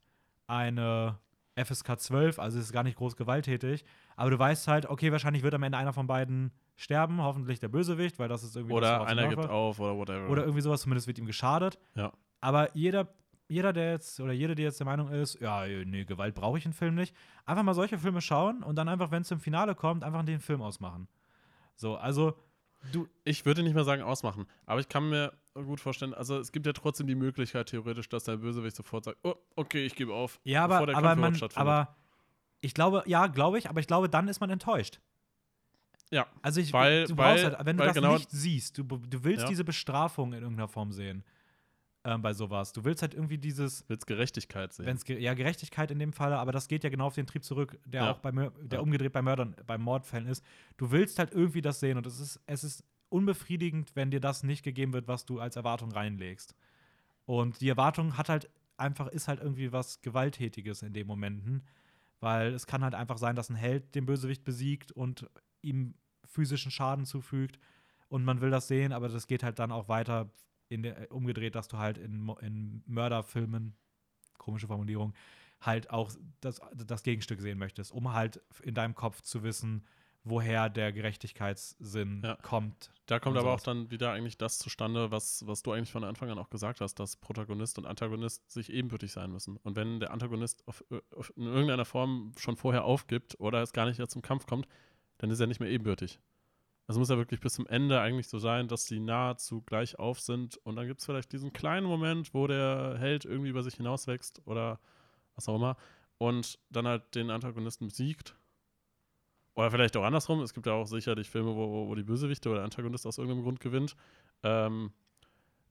eine FSK 12, also ist gar nicht groß gewalttätig. Aber du weißt halt, okay, wahrscheinlich wird am Ende einer von beiden sterben, hoffentlich der Bösewicht, weil das ist irgendwie. Oder einer gibt auf oder whatever. Oder irgendwie sowas, zumindest wird ihm geschadet. Ja. Aber jeder, jeder, der jetzt, oder jede, die jetzt der Meinung ist, ja, nee, Gewalt brauche ich im Film nicht, einfach mal solche Filme schauen und dann einfach, wenn es zum Finale kommt, einfach den Film ausmachen. So, also du. Ich würde nicht mal sagen ausmachen, aber ich kann mir gut vorstellen, also es gibt ja trotzdem die Möglichkeit theoretisch, dass der Bösewicht sofort sagt, oh, okay, ich gebe auf. Ja, aber, aber, man, aber ich glaube, ja, glaube ich, aber ich glaube, dann ist man enttäuscht. Ja. Also ich, weil, du brauchst weil, halt, wenn du das genau nicht siehst, du, du willst ja. diese Bestrafung in irgendeiner Form sehen ähm, bei sowas. Du willst halt irgendwie dieses. Willst Gerechtigkeit sehen. Wenn's, ja, Gerechtigkeit in dem Falle, aber das geht ja genau auf den Trieb zurück, der ja. auch bei der ja. umgedreht bei Mördern, bei Mordfällen ist. Du willst halt irgendwie das sehen und es ist, es ist unbefriedigend, wenn dir das nicht gegeben wird, was du als Erwartung reinlegst. Und die Erwartung hat halt einfach, ist halt irgendwie was Gewalttätiges in den Momenten. Weil es kann halt einfach sein, dass ein Held den Bösewicht besiegt und ihm physischen Schaden zufügt. Und man will das sehen, aber das geht halt dann auch weiter in der, umgedreht, dass du halt in, in Mörderfilmen, komische Formulierung, halt auch das, das Gegenstück sehen möchtest, um halt in deinem Kopf zu wissen, woher der Gerechtigkeitssinn ja. kommt. Da kommt aber auch dann wieder eigentlich das zustande, was, was du eigentlich von Anfang an auch gesagt hast, dass Protagonist und Antagonist sich ebenbürtig sein müssen. Und wenn der Antagonist auf, auf in irgendeiner Form schon vorher aufgibt oder es gar nicht mehr zum Kampf kommt, dann ist er nicht mehr ebenbürtig. Es muss ja wirklich bis zum Ende eigentlich so sein, dass sie nahezu gleich auf sind. Und dann gibt es vielleicht diesen kleinen Moment, wo der Held irgendwie über sich hinauswächst oder was auch immer. Und dann halt den Antagonisten besiegt. Oder vielleicht auch andersrum. Es gibt ja auch sicherlich Filme, wo, wo die Bösewichte oder der Antagonist aus irgendeinem Grund gewinnt. Ähm,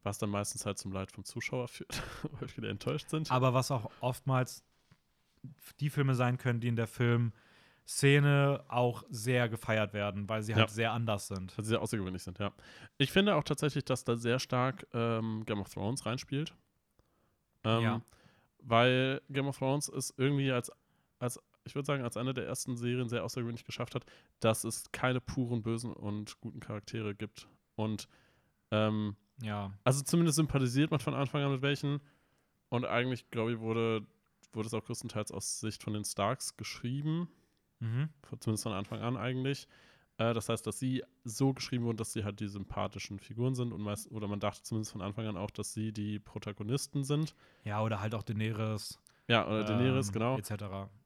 was dann meistens halt zum Leid vom Zuschauer (laughs) führt, weil viele enttäuscht sind. Aber was auch oftmals die Filme sein können, die in der Film Szene auch sehr gefeiert werden, weil sie halt ja. sehr anders sind. Weil sie sehr außergewöhnlich sind, ja. Ich finde auch tatsächlich, dass da sehr stark ähm, Game of Thrones reinspielt. Ähm, ja. Weil Game of Thrones ist irgendwie als, als ich würde sagen, als eine der ersten Serien sehr außergewöhnlich geschafft hat, dass es keine puren bösen und guten Charaktere gibt. Und ähm, ja. Also zumindest sympathisiert man von Anfang an mit welchen. Und eigentlich, glaube ich, wurde, wurde es auch größtenteils aus Sicht von den Starks geschrieben. Mhm. Zumindest von Anfang an eigentlich. Äh, das heißt, dass sie so geschrieben wurden, dass sie halt die sympathischen Figuren sind und meist, oder man dachte zumindest von Anfang an auch, dass sie die Protagonisten sind. Ja, oder halt auch Daenerys. Ja, oder ähm, Daenerys, genau. Etc.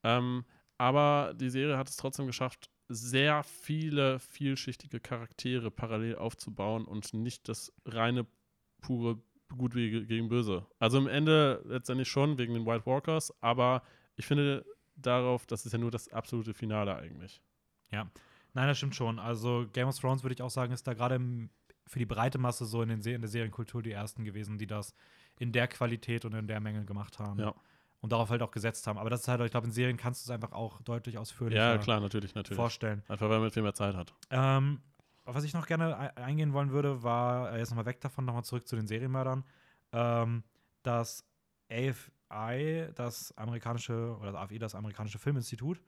Ähm, aber die Serie hat es trotzdem geschafft, sehr viele vielschichtige Charaktere parallel aufzubauen und nicht das reine, pure Gut gegen Böse. Also im Ende letztendlich schon wegen den White Walkers, aber ich finde, darauf, das ist ja nur das absolute Finale eigentlich. Ja. Nein, das stimmt schon. Also Game of Thrones würde ich auch sagen, ist da gerade für die breite Masse so in, den in der Serienkultur die ersten gewesen, die das in der Qualität und in der Menge gemacht haben. Ja. Und darauf halt auch gesetzt haben. Aber das ist halt, ich glaube, in Serien kannst du es einfach auch deutlich ausführlicher ja, klar, natürlich, natürlich. vorstellen. Einfach, weil man viel mehr Zeit hat. Ähm, was ich noch gerne eingehen wollen würde, war, äh, jetzt nochmal weg davon, nochmal zurück zu den Serienmördern, ähm, dass AF, AFI, das amerikanische, oder das AFI, das amerikanische Filminstitut,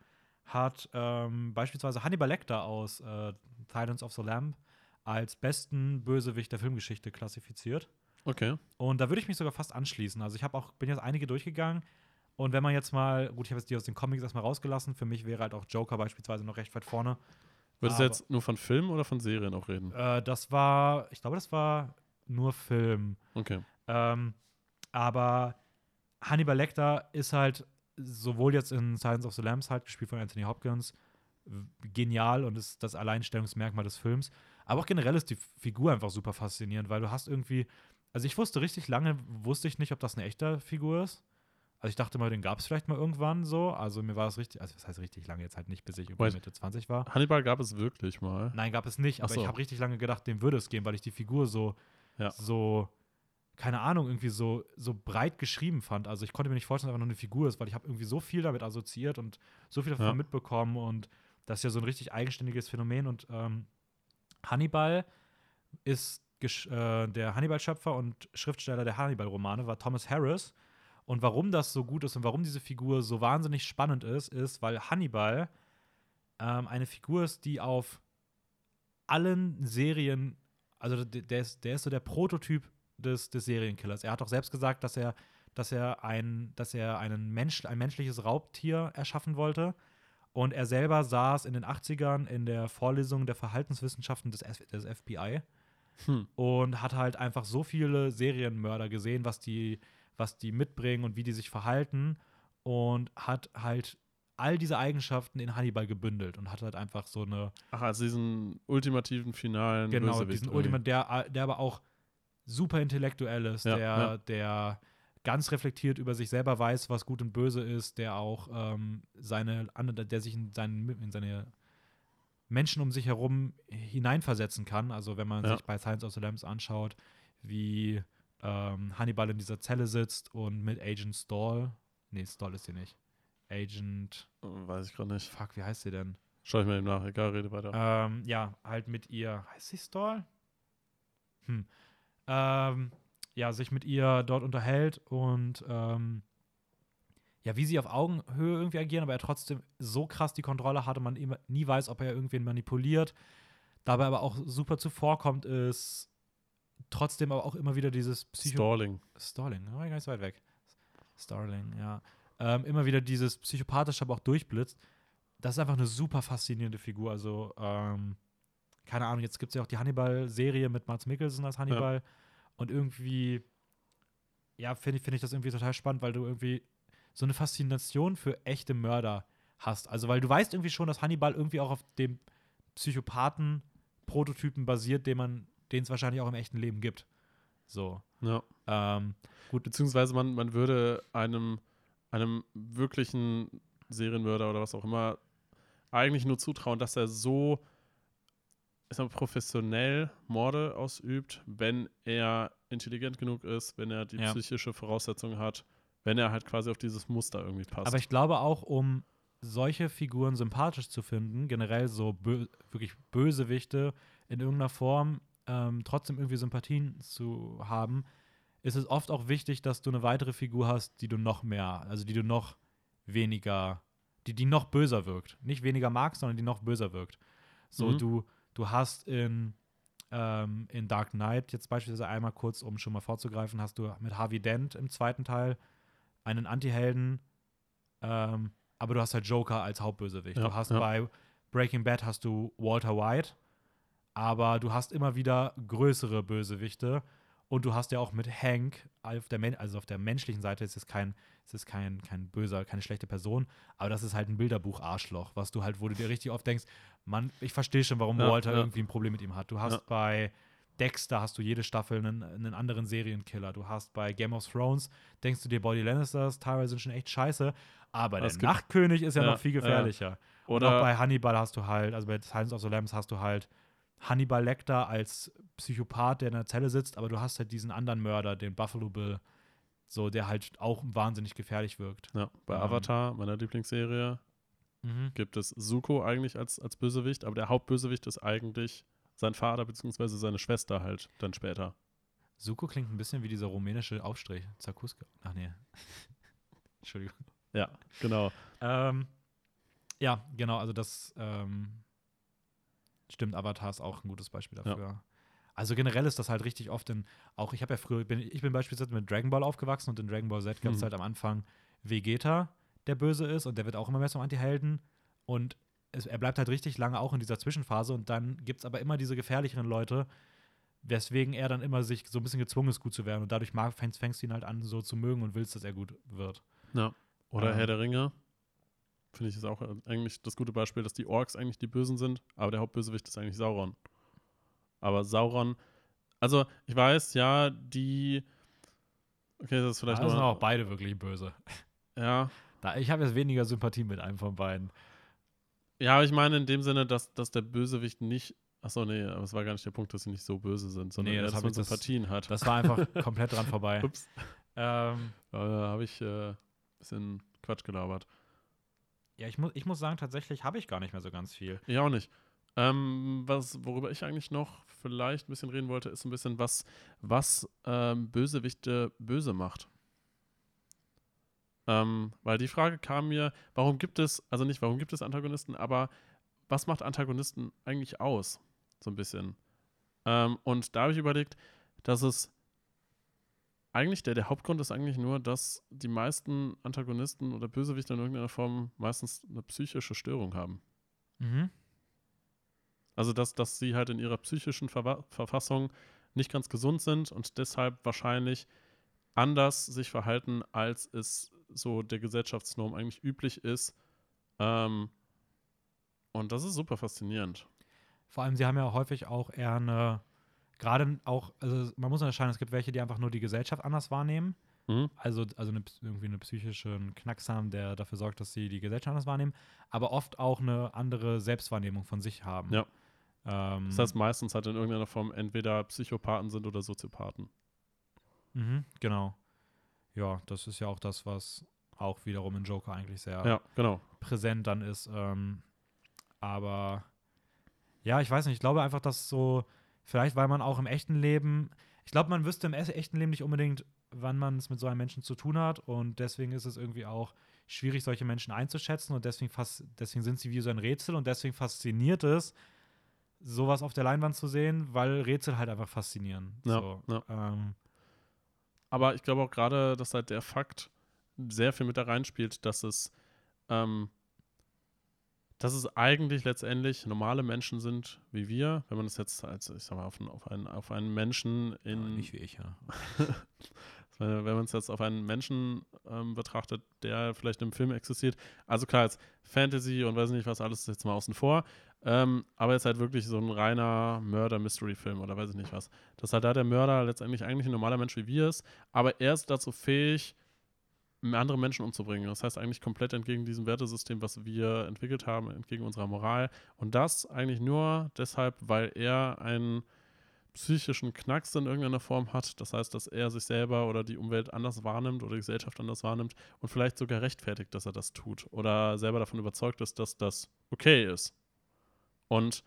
hat ähm, beispielsweise Hannibal Lecter aus äh, Silence of the Lamb als besten Bösewicht der Filmgeschichte klassifiziert. Okay. Und da würde ich mich sogar fast anschließen. Also ich habe auch, bin jetzt einige durchgegangen. Und wenn man jetzt mal, gut, ich habe jetzt die aus den Comics erstmal rausgelassen, für mich wäre halt auch Joker beispielsweise noch recht weit vorne. Würdest du jetzt nur von Filmen oder von Serien auch reden? Äh, das war, ich glaube, das war nur Film. Okay. Ähm, aber Hannibal Lecter ist halt sowohl jetzt in Silence of the Lambs halt, gespielt von Anthony Hopkins, genial und ist das Alleinstellungsmerkmal des Films. Aber auch generell ist die Figur einfach super faszinierend, weil du hast irgendwie, also ich wusste richtig lange, wusste ich nicht, ob das eine echte Figur ist. Also ich dachte mal, den gab es vielleicht mal irgendwann so. Also mir war es richtig, also das heißt richtig lange, jetzt halt nicht, bis ich irgendwie Mitte 20 war. Hannibal gab es wirklich mal. Nein, gab es nicht, aber so. ich habe richtig lange gedacht, dem würde es gehen, weil ich die Figur so, ja. so, keine Ahnung, irgendwie so, so breit geschrieben fand. Also ich konnte mir nicht vorstellen, dass einfach nur eine Figur ist, weil ich habe irgendwie so viel damit assoziiert und so viel davon ja. mitbekommen und das ist ja so ein richtig eigenständiges Phänomen und ähm, Hannibal ist äh, der Hannibal-Schöpfer und Schriftsteller der Hannibal-Romane war Thomas Harris und warum das so gut ist und warum diese Figur so wahnsinnig spannend ist, ist, weil Hannibal ähm, eine Figur ist, die auf allen Serien, also der ist, der ist so der Prototyp des, des Serienkillers. Er hat auch selbst gesagt, dass er, dass er, ein, dass er einen Mensch, ein menschliches Raubtier erschaffen wollte. Und er selber saß in den 80ern in der Vorlesung der Verhaltenswissenschaften des, des FBI hm. und hat halt einfach so viele Serienmörder gesehen, was die was die mitbringen und wie die sich verhalten und hat halt all diese Eigenschaften in Hannibal gebündelt und hat halt einfach so eine. Ach, also diesen ultimativen finalen Genau, Bösewicht diesen Ultimativen, der, der aber auch super intellektuell ist, ja, der, ja. der ganz reflektiert über sich selber weiß, was gut und böse ist, der auch ähm, seine, der sich in, seinen, in seine Menschen um sich herum hineinversetzen kann. Also wenn man ja. sich bei Science of the Lambs anschaut, wie ähm, Hannibal in dieser Zelle sitzt und mit Agent Stall, nee, Stall ist sie nicht, Agent, weiß ich gerade nicht. Fuck, wie heißt sie denn? Schau ich mir eben nach, egal, rede weiter. Ähm, ja, halt mit ihr, heißt sie Stall? Hm. Ähm, ja, sich mit ihr dort unterhält und ähm, ja, wie sie auf Augenhöhe irgendwie agieren, aber er trotzdem so krass die Kontrolle hatte, man immer, nie weiß, ob er irgendwen manipuliert. Dabei aber auch super zuvorkommt, ist trotzdem aber auch immer wieder dieses Psycho Stalling. Stalling, da war ich gar nicht so weit weg. Starling, ja. Ähm, immer wieder dieses psychopathische, aber auch durchblitzt. Das ist einfach eine super faszinierende Figur. Also, ähm, keine Ahnung, jetzt gibt es ja auch die Hannibal-Serie mit Mats Mikkelsen als Hannibal. Ja. Und irgendwie, ja, finde ich, find ich das irgendwie total spannend, weil du irgendwie so eine Faszination für echte Mörder hast. Also, weil du weißt irgendwie schon, dass Hannibal irgendwie auch auf dem Psychopathen-Prototypen basiert, den man den es wahrscheinlich auch im echten Leben gibt. So. Ja. Ähm, gut. Beziehungsweise man, man würde einem, einem wirklichen Serienmörder oder was auch immer eigentlich nur zutrauen, dass er so ist professionell Morde ausübt, wenn er intelligent genug ist, wenn er die ja. psychische Voraussetzung hat, wenn er halt quasi auf dieses Muster irgendwie passt. Aber ich glaube auch, um solche Figuren sympathisch zu finden, generell so bö wirklich Bösewichte in irgendeiner Form, ähm, trotzdem irgendwie Sympathien zu haben, ist es oft auch wichtig, dass du eine weitere Figur hast, die du noch mehr, also die du noch weniger, die, die noch böser wirkt. Nicht weniger magst, sondern die noch böser wirkt. So, mhm. du, du hast in, ähm, in Dark Knight jetzt beispielsweise einmal kurz, um schon mal vorzugreifen, hast du mit Harvey Dent im zweiten Teil einen Anti-Helden, ähm, aber du hast halt Joker als Hauptbösewicht. Ja, du hast ja. bei Breaking Bad hast du Walter White, aber du hast immer wieder größere Bösewichte. Und du hast ja auch mit Hank, auf der, also auf der menschlichen Seite ist es kein, ist es kein, kein böser, keine schlechte Person, aber das ist halt ein Bilderbuch-Arschloch, was du halt, wo du dir richtig oft denkst, Mann, ich verstehe schon, warum ja, Walter ja. irgendwie ein Problem mit ihm hat. Du hast ja. bei Dexter hast du jede Staffel einen, einen, anderen Serienkiller. Du hast bei Game of Thrones, denkst du dir, Body Lannisters teilweise sind schon echt scheiße, aber das der Nachtkönig ist ja, noch viel gefährlicher. Oder Und auch bei Hannibal hast du halt, also bei Silence of the Lambs hast du halt Hannibal Lecter als Psychopath, der in der Zelle sitzt, aber du hast halt diesen anderen Mörder, den Buffalo Bill, so der halt auch wahnsinnig gefährlich wirkt. Ja, bei ähm, Avatar, meiner Lieblingsserie, mhm. gibt es Suko eigentlich als, als Bösewicht, aber der Hauptbösewicht ist eigentlich sein Vater bzw. seine Schwester halt dann später. Suko klingt ein bisschen wie dieser rumänische Aufstrich. Zakuska. Ach nee. (laughs) Entschuldigung. Ja, genau. ähm, ja, genau, also das ähm, Stimmt, Avatar ist auch ein gutes Beispiel dafür. Ja. Also generell ist das halt richtig oft in, auch ich habe ja früher, bin, ich bin beispielsweise mit Dragon Ball aufgewachsen und in Dragon Ball Z gab es mhm. halt am Anfang Vegeta, der böse ist und der wird auch immer mehr zum Anti-Helden und es, er bleibt halt richtig lange auch in dieser Zwischenphase und dann gibt es aber immer diese gefährlicheren Leute, weswegen er dann immer sich so ein bisschen gezwungen ist, gut zu werden und dadurch mag, fängst, fängst du ihn halt an, so zu mögen und willst, dass er gut wird. Ja. Oder ähm, Herr der Ringe, finde ich ist auch eigentlich das gute Beispiel, dass die Orks eigentlich die Bösen sind, aber der Hauptbösewicht ist eigentlich Sauron. Aber Sauron, also ich weiß, ja, die. Okay, das ist vielleicht. Also sind auch beide wirklich böse. Ja. Da, ich habe jetzt weniger Sympathie mit einem von beiden. Ja, aber ich meine in dem Sinne, dass, dass der Bösewicht nicht. Achso, nee, aber es war gar nicht der Punkt, dass sie nicht so böse sind, sondern nee, dass man Sympathien das, hat. Das war einfach (laughs) komplett dran vorbei. Ups. Ähm, da habe ich ein äh, bisschen Quatsch gelabert. Ja, ich, mu ich muss sagen, tatsächlich habe ich gar nicht mehr so ganz viel. Ich auch nicht. Ähm, was, worüber ich eigentlich noch vielleicht ein bisschen reden wollte, ist ein bisschen, was, was ähm, Bösewichte böse macht. Ähm, weil die Frage kam mir, warum gibt es, also nicht, warum gibt es Antagonisten, aber was macht Antagonisten eigentlich aus? So ein bisschen. Ähm, und da habe ich überlegt, dass es eigentlich der, der Hauptgrund ist eigentlich nur, dass die meisten Antagonisten oder Bösewichte in irgendeiner Form meistens eine psychische Störung haben. Mhm. Also, dass, dass sie halt in ihrer psychischen Ver Verfassung nicht ganz gesund sind und deshalb wahrscheinlich anders sich verhalten, als es so der Gesellschaftsnorm eigentlich üblich ist. Ähm, und das ist super faszinierend. Vor allem, sie haben ja häufig auch eher eine gerade auch, also man muss unterscheiden, es gibt welche, die einfach nur die Gesellschaft anders wahrnehmen. Mhm. Also, also eine, irgendwie eine psychische Knacks haben, der dafür sorgt, dass sie die Gesellschaft anders wahrnehmen, aber oft auch eine andere Selbstwahrnehmung von sich haben. Ja. Ähm, das heißt, meistens halt in irgendeiner Form entweder Psychopathen sind oder Soziopathen. Mhm, genau. Ja, das ist ja auch das, was auch wiederum in Joker eigentlich sehr ja, genau. präsent dann ist. Ähm, aber ja, ich weiß nicht, ich glaube einfach, dass so Vielleicht, weil man auch im echten Leben, ich glaube, man wüsste im echten Leben nicht unbedingt, wann man es mit so einem Menschen zu tun hat. Und deswegen ist es irgendwie auch schwierig, solche Menschen einzuschätzen. Und deswegen, fast, deswegen sind sie wie so ein Rätsel. Und deswegen fasziniert es, sowas auf der Leinwand zu sehen, weil Rätsel halt einfach faszinieren. Ja, so, ja. Ähm. Aber ich glaube auch gerade, dass halt der Fakt sehr viel mit da reinspielt, dass es ähm, dass es eigentlich letztendlich normale Menschen sind wie wir, wenn man das jetzt als, ich sag mal, auf, auf, einen, auf einen Menschen in. Ja, nicht wie ich, ja. (laughs) wenn man es jetzt auf einen Menschen ähm, betrachtet, der vielleicht im Film existiert. Also klar, jetzt Fantasy und weiß nicht was alles jetzt mal außen vor. Ähm, aber jetzt halt wirklich so ein reiner Mörder-Mystery-Film oder weiß ich nicht was. Dass halt da der Mörder letztendlich eigentlich ein normaler Mensch wie wir ist, aber er ist dazu fähig, andere Menschen umzubringen. Das heißt eigentlich komplett entgegen diesem Wertesystem, was wir entwickelt haben, entgegen unserer Moral. Und das eigentlich nur deshalb, weil er einen psychischen Knacks in irgendeiner Form hat. Das heißt, dass er sich selber oder die Umwelt anders wahrnimmt oder die Gesellschaft anders wahrnimmt und vielleicht sogar rechtfertigt, dass er das tut oder selber davon überzeugt ist, dass das okay ist. Und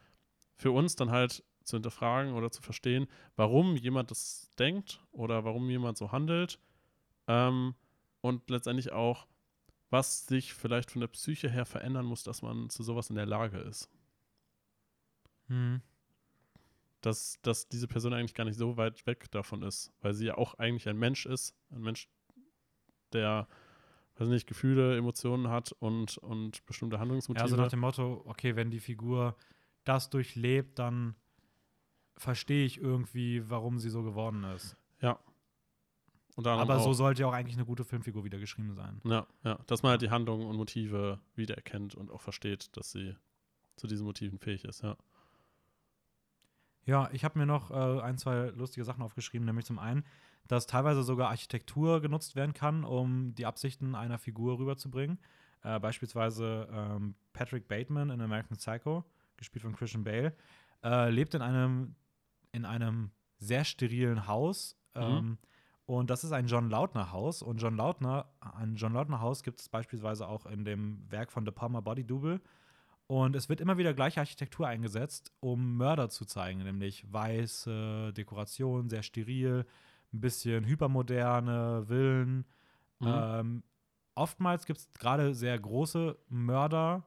für uns dann halt zu hinterfragen oder zu verstehen, warum jemand das denkt oder warum jemand so handelt, ähm, und letztendlich auch, was sich vielleicht von der Psyche her verändern muss, dass man zu sowas in der Lage ist. Hm. Dass, dass diese Person eigentlich gar nicht so weit weg davon ist, weil sie ja auch eigentlich ein Mensch ist, ein Mensch, der, weiß nicht, Gefühle, Emotionen hat und, und bestimmte Handlungsmotive. Ja, also nach dem Motto, okay, wenn die Figur das durchlebt, dann verstehe ich irgendwie, warum sie so geworden ist. Ja, aber so sollte ja auch eigentlich eine gute Filmfigur wieder geschrieben sein. Ja, ja. Dass man halt die Handlungen und Motive wiedererkennt und auch versteht, dass sie zu diesen Motiven fähig ist, ja. Ja, ich habe mir noch äh, ein, zwei lustige Sachen aufgeschrieben, nämlich zum einen, dass teilweise sogar Architektur genutzt werden kann, um die Absichten einer Figur rüberzubringen. Äh, beispielsweise ähm, Patrick Bateman in American Psycho, gespielt von Christian Bale, äh, lebt in einem, in einem sehr sterilen Haus. Mhm. Ähm, und das ist ein John Lautner Haus. Und John Lautner, ein John Lautner Haus gibt es beispielsweise auch in dem Werk von The Palmer Body Double. Und es wird immer wieder gleiche Architektur eingesetzt, um Mörder zu zeigen, nämlich weiße Dekoration, sehr steril, ein bisschen hypermoderne Villen. Mhm. Ähm, oftmals gibt es gerade sehr große Mörder,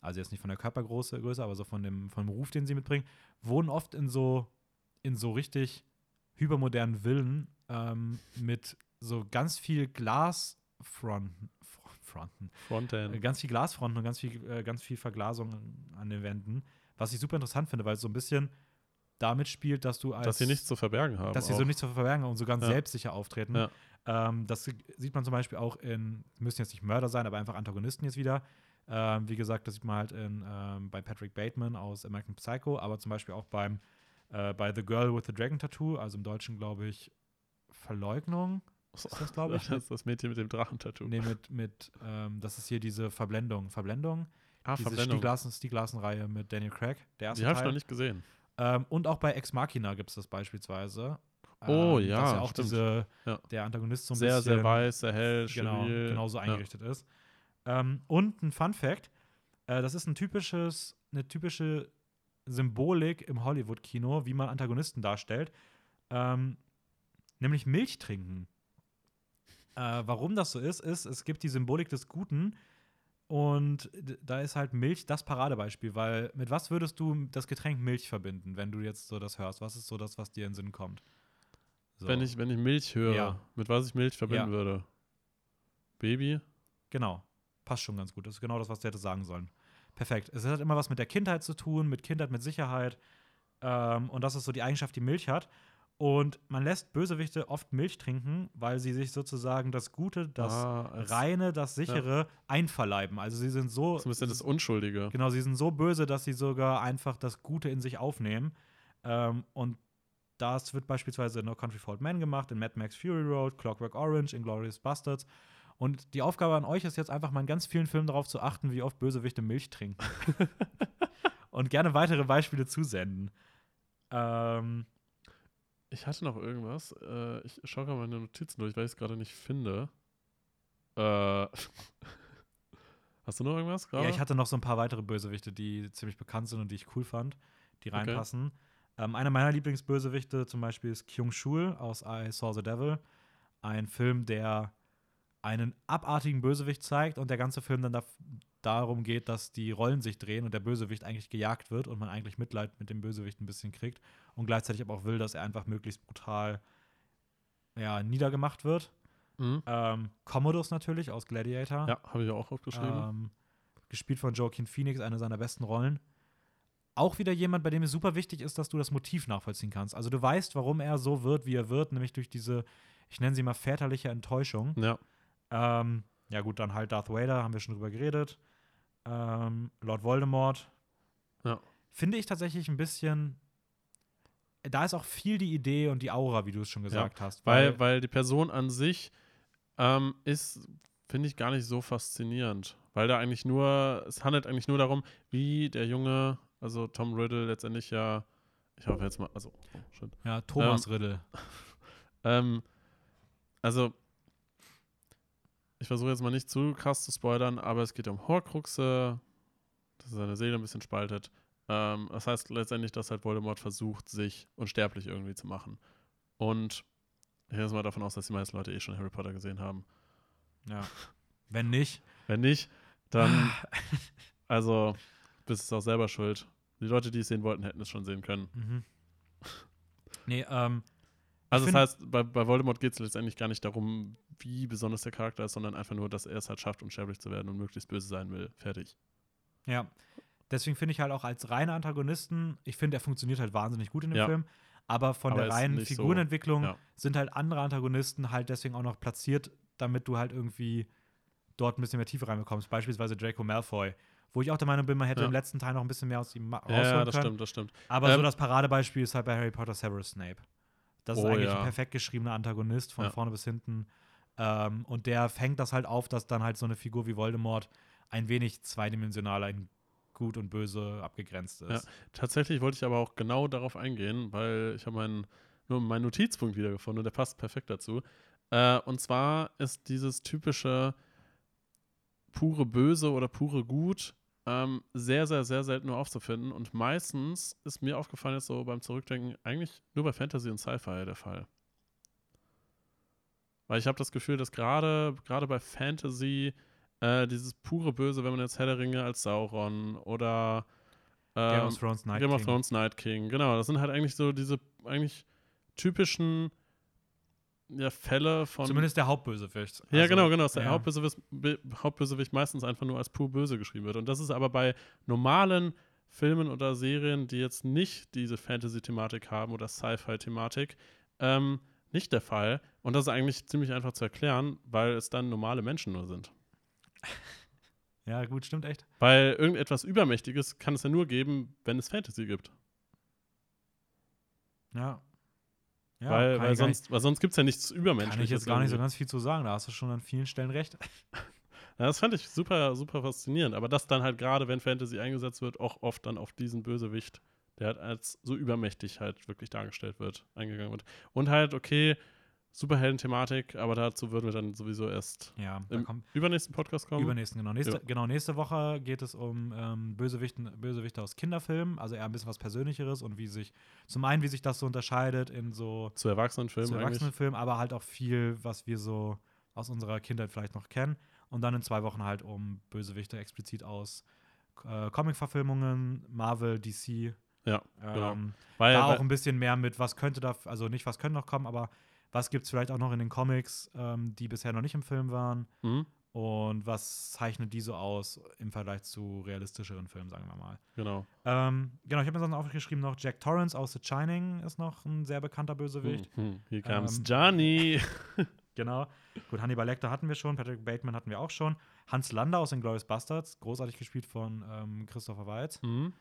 also jetzt nicht von der Körpergröße, aber so von dem, vom Ruf, den sie mitbringen, wohnen oft in so, in so richtig hypermodernen Villen ähm, mit so ganz viel Glasfronten. Fronten. Fronten. Äh, ganz viel Glasfronten und ganz viel, äh, ganz viel Verglasung an den Wänden. Was ich super interessant finde, weil es so ein bisschen damit spielt, dass du als. Dass sie nichts zu verbergen haben. Dass sie so nichts zu verbergen haben und so ganz ja. selbstsicher auftreten. Ja. Ähm, das sieht man zum Beispiel auch in, müssen jetzt nicht Mörder sein, aber einfach Antagonisten jetzt wieder. Ähm, wie gesagt, das sieht man halt in, ähm, bei Patrick Bateman aus American Psycho, aber zum Beispiel auch beim, äh, bei The Girl with the Dragon Tattoo, also im Deutschen glaube ich Verleugnung. Ist das, glaube ich? (laughs) Das ist das Mädchen mit dem Drachentattoo. Nee, mit, mit ähm, das ist hier diese Verblendung. Verblendung? Ah, diese Verblendung. Stieglassen-Reihe mit Daniel Craig. Der erste Die habe ich noch nicht gesehen. Ähm, und auch bei Ex Machina gibt es das beispielsweise. Oh, ähm, ja, Dass ja auch stimmt. diese, Ja. der Antagonist so ein sehr, bisschen sehr weiß, sehr hell, genau, steril. genauso Ja. eingerichtet ist. Ähm, und ein Fun Fact: äh, Das ist ein typisches, eine typische Symbolik im Hollywood-Kino, wie man Antagonisten darstellt. Ähm, nämlich Milch trinken. Äh, warum das so ist, ist, es gibt die Symbolik des Guten und da ist halt Milch das Paradebeispiel, weil mit was würdest du das Getränk Milch verbinden, wenn du jetzt so das hörst? Was ist so das, was dir in den Sinn kommt? So. Wenn, ich, wenn ich Milch höre, Ja. mit was ich Milch verbinden Ja. würde. Baby? Genau. Passt schon ganz gut. Das ist genau das, was du hättest sagen sollen. Perfekt. Es hat immer was mit der Kindheit zu tun, mit Kindheit, mit Sicherheit. Ähm, und das ist so die Eigenschaft, die Milch hat. Und man lässt Bösewichte oft Milch trinken, weil sie sich sozusagen das Gute, das Ah, als- Reine, das Sichere einverleiben. Also sie sind so. So ein bisschen das Unschuldige. Genau, sie sind so böse, dass sie sogar einfach das Gute in sich aufnehmen. Ähm, und das wird beispielsweise in No Country for Old Men gemacht, in Mad Max Fury Road, Clockwork Orange, in Glorious Bastards. Und die Aufgabe an euch ist jetzt einfach mal in ganz vielen Filmen darauf zu achten, wie oft Bösewichte Milch trinken. (laughs) und gerne weitere Beispiele zusenden. Ähm, Ich hatte noch irgendwas. Äh, ich schaue gerade meine Notizen durch, weil ich es gerade nicht finde. Äh, (laughs) Hast du noch irgendwas gerade? ja, ich hatte noch so ein paar weitere Bösewichte, die ziemlich bekannt sind und die ich cool fand, die Okay. reinpassen. Ähm, einer meiner Lieblingsbösewichte zum Beispiel ist Kyung Shul aus I Saw the Devil. Ein Film, der einen abartigen Bösewicht zeigt und der ganze Film dann da darum geht, dass die Rollen sich drehen und der Bösewicht eigentlich gejagt wird und man eigentlich Mitleid mit dem Bösewicht ein bisschen kriegt und gleichzeitig aber auch will, dass er einfach möglichst brutal ja, niedergemacht wird. Mhm. Ähm, Commodus natürlich aus Gladiator. Ja, habe ich auch aufgeschrieben. Ähm, gespielt von Joaquin Phoenix, eine seiner besten Rollen. Auch wieder jemand, bei dem es super wichtig ist, dass du das Motiv nachvollziehen kannst. Also du weißt, warum er so wird, wie er wird, nämlich durch diese, ich nenne sie mal väterliche Enttäuschung. ja. Ähm, ja gut, dann halt Darth Vader, haben wir schon drüber geredet. Ähm, Lord Voldemort. Ja. Finde ich tatsächlich ein bisschen. Da ist auch viel die Idee und die Aura, wie du es schon gesagt hast. Weil, weil die Person an sich ähm, ist, finde ich, gar nicht so faszinierend. Weil da eigentlich nur, es handelt eigentlich nur darum, wie der Junge, also Tom Riddle letztendlich ja, ich hoffe jetzt mal, also, oh, shit. ja, Thomas Riddle. (laughs) Ähm, also, ich versuche jetzt mal nicht zu krass zu spoilern, aber es geht um Horcruxe, dass er seine Seele ein bisschen spaltet. Ähm, das heißt letztendlich, dass halt Voldemort versucht, sich unsterblich irgendwie zu machen. Und ich gehe jetzt mal davon aus, dass die meisten Leute eh schon Harry Potter gesehen haben. Ja. Wenn nicht, Wenn nicht, dann, (laughs) also, bist es auch selber schuld. Die Leute, die es sehen wollten, hätten es schon sehen können. Mhm. Nee, ähm, Also, das heißt, bei, bei Voldemort geht es letztendlich gar nicht darum, wie besonders der Charakter ist, sondern einfach nur, dass er es halt schafft, unsterblich zu werden und möglichst böse sein will. Fertig. ja. Deswegen finde ich halt auch als reine Antagonisten, ich finde, er funktioniert halt wahnsinnig gut in dem Ja. Film. Aber von Aber der reinen nicht so- Figurenentwicklung ja. sind halt andere Antagonisten halt deswegen auch noch platziert, damit du halt irgendwie dort ein bisschen mehr Tiefe reinbekommst. Beispielsweise Draco Malfoy, wo ich auch der Meinung bin, man hätte Ja. im letzten Teil noch ein bisschen mehr aus ihm ma- Ja, rausholen das können. stimmt, das stimmt. Aber so Ähm, das Paradebeispiel ist halt bei Harry Potter Severus Snape. Das ist Oh, eigentlich ja. ein perfekt geschriebener Antagonist von Ja. vorne bis hinten. Ähm, und der fängt das halt auf, dass dann halt so eine Figur wie Voldemort ein wenig zweidimensionaler in Gut und Böse abgegrenzt ist. Tatsächlich wollte ich aber auch genau darauf eingehen, weil ich habe meinen, nur meinen Notizpunkt wiedergefunden und der passt perfekt dazu. Äh, und zwar ist dieses typische pure Böse oder pure Gut ähm, sehr, sehr, sehr selten nur aufzufinden. Und meistens ist mir aufgefallen, jetzt so beim Zurückdenken, eigentlich nur bei Fantasy und Sci-Fi der Fall. Weil ich habe das Gefühl, dass gerade gerade bei Fantasy äh, dieses pure Böse, wenn man jetzt Herr der Ringe als Sauron oder Game ähm, of Thrones Night Game of King. Thrones Night King, genau. Das sind halt eigentlich so diese eigentlich typischen ja, Fälle von. Zumindest der Hauptbösewicht. ja, Also, genau, genau. Dass der ja. Hauptbösewicht, Hauptbösewicht meistens einfach nur als pur böse geschrieben wird. Und das ist aber bei normalen Filmen oder Serien, die jetzt nicht diese Fantasy-Thematik haben oder Sci-Fi-Thematik, ähm, nicht der Fall. Und das ist eigentlich ziemlich einfach zu erklären, weil es dann normale Menschen nur sind. (laughs) Ja, gut, stimmt echt. Weil irgendetwas Übermächtiges kann es ja nur geben, wenn es Fantasy gibt. Ja. Ja, weil, weil sonst, weil sonst gibt es ja nichts Übermenschliches. Kann ich jetzt gar nicht so ganz viel zu sagen, da hast du schon an vielen Stellen recht. (laughs) Ja, das fand ich super, super faszinierend. Aber dass dann halt gerade, wenn Fantasy eingesetzt wird, auch oft dann auf diesen Bösewicht, der halt als so übermächtig halt wirklich dargestellt wird, eingegangen wird. Und halt, okay, Superhelden-Thematik, aber dazu würden wir dann sowieso erst ja, im übernächsten Podcast kommen. Übernächsten, genau. Nächste, ja. genau. nächste Woche geht es um ähm, Bösewichten, Bösewichte aus Kinderfilmen, also eher ein bisschen was Persönlicheres und wie sich, zum einen, wie sich das so unterscheidet in so zu Erwachsenenfilmen, zu Erwachsenenfilmen, aber halt auch viel, was wir so aus unserer Kindheit vielleicht noch kennen. Und dann in zwei Wochen halt um Bösewichte explizit aus äh, Comic-Verfilmungen, Marvel, DC. Ja, genau. Ähm, weil, da auch ein bisschen mehr mit, was könnte da, also nicht was könnte noch kommen, aber was gibt es vielleicht auch noch in den Comics, ähm, die bisher noch nicht im Film waren? Mhm. Und was zeichnet die so aus im Vergleich zu realistischeren Filmen, sagen wir mal? Genau. Ähm, genau, ich habe mir sonst aufgeschrieben noch Jack Torrance aus The Shining ist noch ein sehr bekannter Bösewicht. Mhm. Hier comes ähm, Johnny. (laughs) genau. Gut, Hannibal Lecter hatten wir schon, Patrick Bateman hatten wir auch schon. Hans Lander aus den Glorious Bastards, großartig gespielt von ähm, Christopher Weitz. Mhm.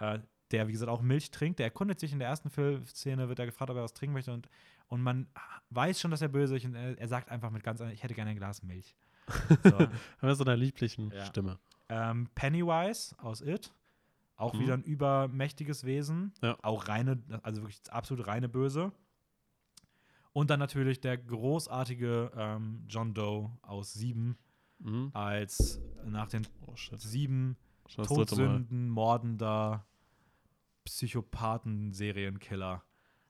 Äh, der, wie gesagt, auch Milch trinkt. Der erkundet sich in der ersten Filmszene, wird er gefragt, ob er was trinken möchte. Und, und man weiß schon, dass er böse ist. Und er, er sagt einfach mit ganz, ich hätte gerne ein Glas Milch. (laughs) So. Aber so einer lieblichen ja. Stimme. Ähm, Pennywise aus It. Auch mhm. wieder ein übermächtiges Wesen. Ja. Auch reine, also wirklich absolut reine Böse. Und dann natürlich der großartige ähm, John Doe aus Sieben mhm. als nach den oh, sieben Todsünden mordender Psychopathen-Serienkiller.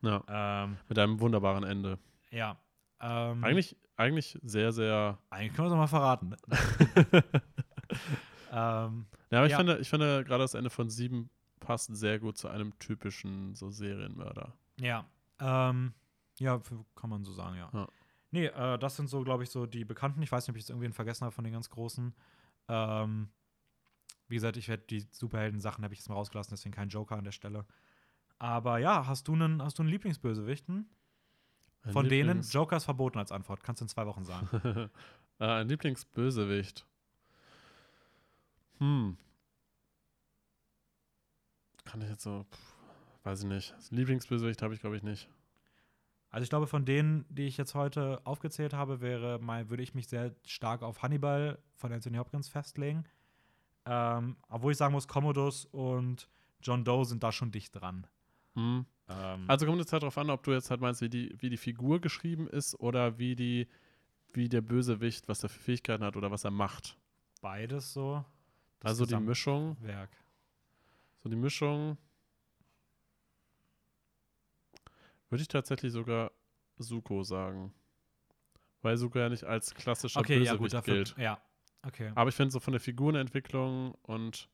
Ja. Ähm, Mit einem wunderbaren Ende. Ja. Ähm, eigentlich, eigentlich sehr, sehr. Eigentlich können wir es mal verraten. (laughs) (laughs) ähm, ja, aber ich ja. finde, ich finde gerade das Ende von sieben passt sehr gut zu einem typischen so Serienmörder. Ja. Ähm, ja, kann man so sagen, ja. ja. Nee, äh, das sind so, glaube ich, so die Bekannten. Ich weiß nicht, ob ich jetzt irgendwen vergessen habe von den ganz Großen. Ähm, wie gesagt, ich werde die Superhelden-Sachen habe ich jetzt mal rausgelassen, deswegen kein Joker an der Stelle. Aber ja, hast du einen, hast du einen Lieblingsbösewichten? Ein Von Lieblings denen Joker ist verboten als Antwort. Kannst du in zwei Wochen sagen. (laughs) äh, ein Lieblingsbösewicht. Hm. Kann ich jetzt so. Pff, weiß ich nicht. Lieblingsbösewicht habe ich, glaube ich, nicht. Also ich glaube, von denen, die ich jetzt heute aufgezählt habe, wäre mal, würde ich mich sehr stark auf Hannibal von Anthony Hopkins festlegen. Ähm, obwohl ich sagen muss, Commodus und John Doe sind da schon dicht dran. Mhm. Ähm, also kommt es halt darauf an, ob du jetzt halt meinst, wie die, wie die Figur geschrieben ist oder wie die, wie der Bösewicht, was er für Fähigkeiten hat oder was er macht. Beides so. also die Mischung. Werk. So die Mischung. Würde ich tatsächlich sogar Suko sagen. Weil Suko ja nicht als klassischer okay, Bösewicht ja, gut, dafür, gilt. Ja, okay. Aber ich finde so von der Figurenentwicklung und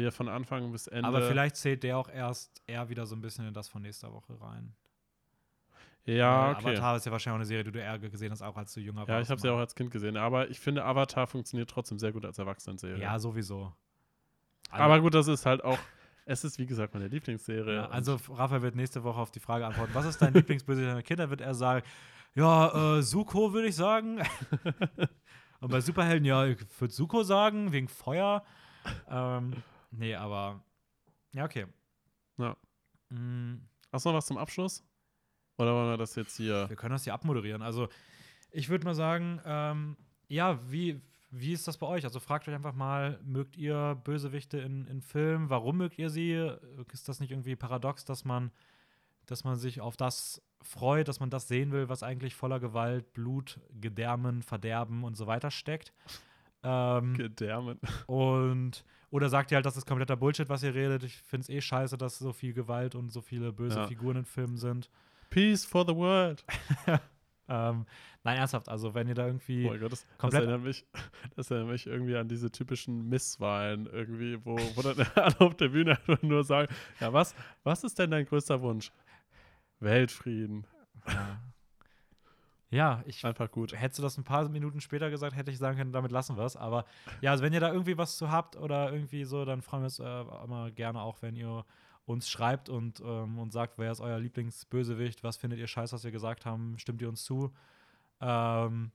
wie er von Anfang bis Ende. Aber vielleicht zählt der auch erst eher wieder so ein bisschen in das von nächster Woche rein. Ja, okay. Avatar ist ja wahrscheinlich auch eine Serie, die du eher gesehen hast, auch als du jünger warst. Ja, ich habe sie auch als Kind gesehen. Aber ich finde, Avatar funktioniert trotzdem sehr gut als Erwachsenenserie. Ja, sowieso. Also, aber gut, das ist halt auch es ist, wie gesagt, meine Lieblingsserie. Ja, also, Raphael wird nächste Woche auf die Frage antworten: Was ist dein (laughs) Lieblingsbösewicht deiner Kinder? Wird er sagen: Ja, äh, Suko würde ich sagen. (laughs) Und bei Superhelden, ja, ich würde Suko sagen, wegen Feuer. Ähm, nee, aber. Ja, okay. Ja. Mhm. Hast du noch was zum Abschluss? Oder wollen wir das jetzt hier. Wir können das hier abmoderieren. Also, ich würde mal sagen, ähm, ja, wie, wie ist das bei euch? Also fragt euch einfach mal, mögt ihr Bösewichte in, in Filmen? Warum mögt ihr sie? Ist das nicht irgendwie paradox, dass man, dass man sich auf das freut, dass man das sehen will, was eigentlich voller Gewalt, Blut, Gedärmen, Verderben und so weiter steckt? Ähm, Gedärmen. Und oder sagt ihr halt, das ist kompletter Bullshit, was ihr redet. Ich finde es eh scheiße, dass so viel Gewalt und so viele böse ja. Figuren in Filmen sind. Peace for the world. (laughs) Ähm, nein, ernsthaft, also wenn ihr da irgendwie. Oh Gott, das, das, erinnert mich, (laughs) das erinnert mich irgendwie an diese typischen Misswahlen irgendwie, wo, wo dann (laughs) alle auf der Bühne einfach nur sagen: Ja, was, was ist denn dein größter Wunsch? Weltfrieden. Ja. Ja, ich. Einfach gut. Hättest du das ein paar Minuten später gesagt, hätte ich sagen können, damit lassen wir es. Aber ja, also wenn ihr da irgendwie was zu habt oder irgendwie so, dann freuen wir uns äh, immer gerne auch, wenn ihr uns schreibt und, ähm, und sagt, wer ist euer Lieblingsbösewicht, was findet ihr scheiße, was wir gesagt haben, stimmt ihr uns zu. Ähm,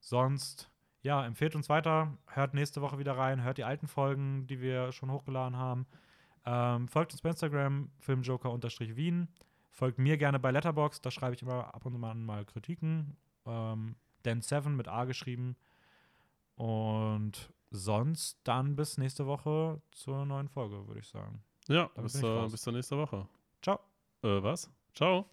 sonst, ja, empfehlt uns weiter, hört nächste Woche wieder rein, hört die alten Folgen, die wir schon hochgeladen haben. Ähm, folgt uns bei Instagram, filmjoker-wien. Folgt mir gerne bei Letterbox, da schreibe ich immer ab und an mal Kritiken. Ähm, Dan7 mit A geschrieben. Und sonst dann bis nächste Woche zur neuen Folge, würde ich sagen. Ja, bis, äh, bis zur nächsten Woche. Ciao. Äh, was? Ciao.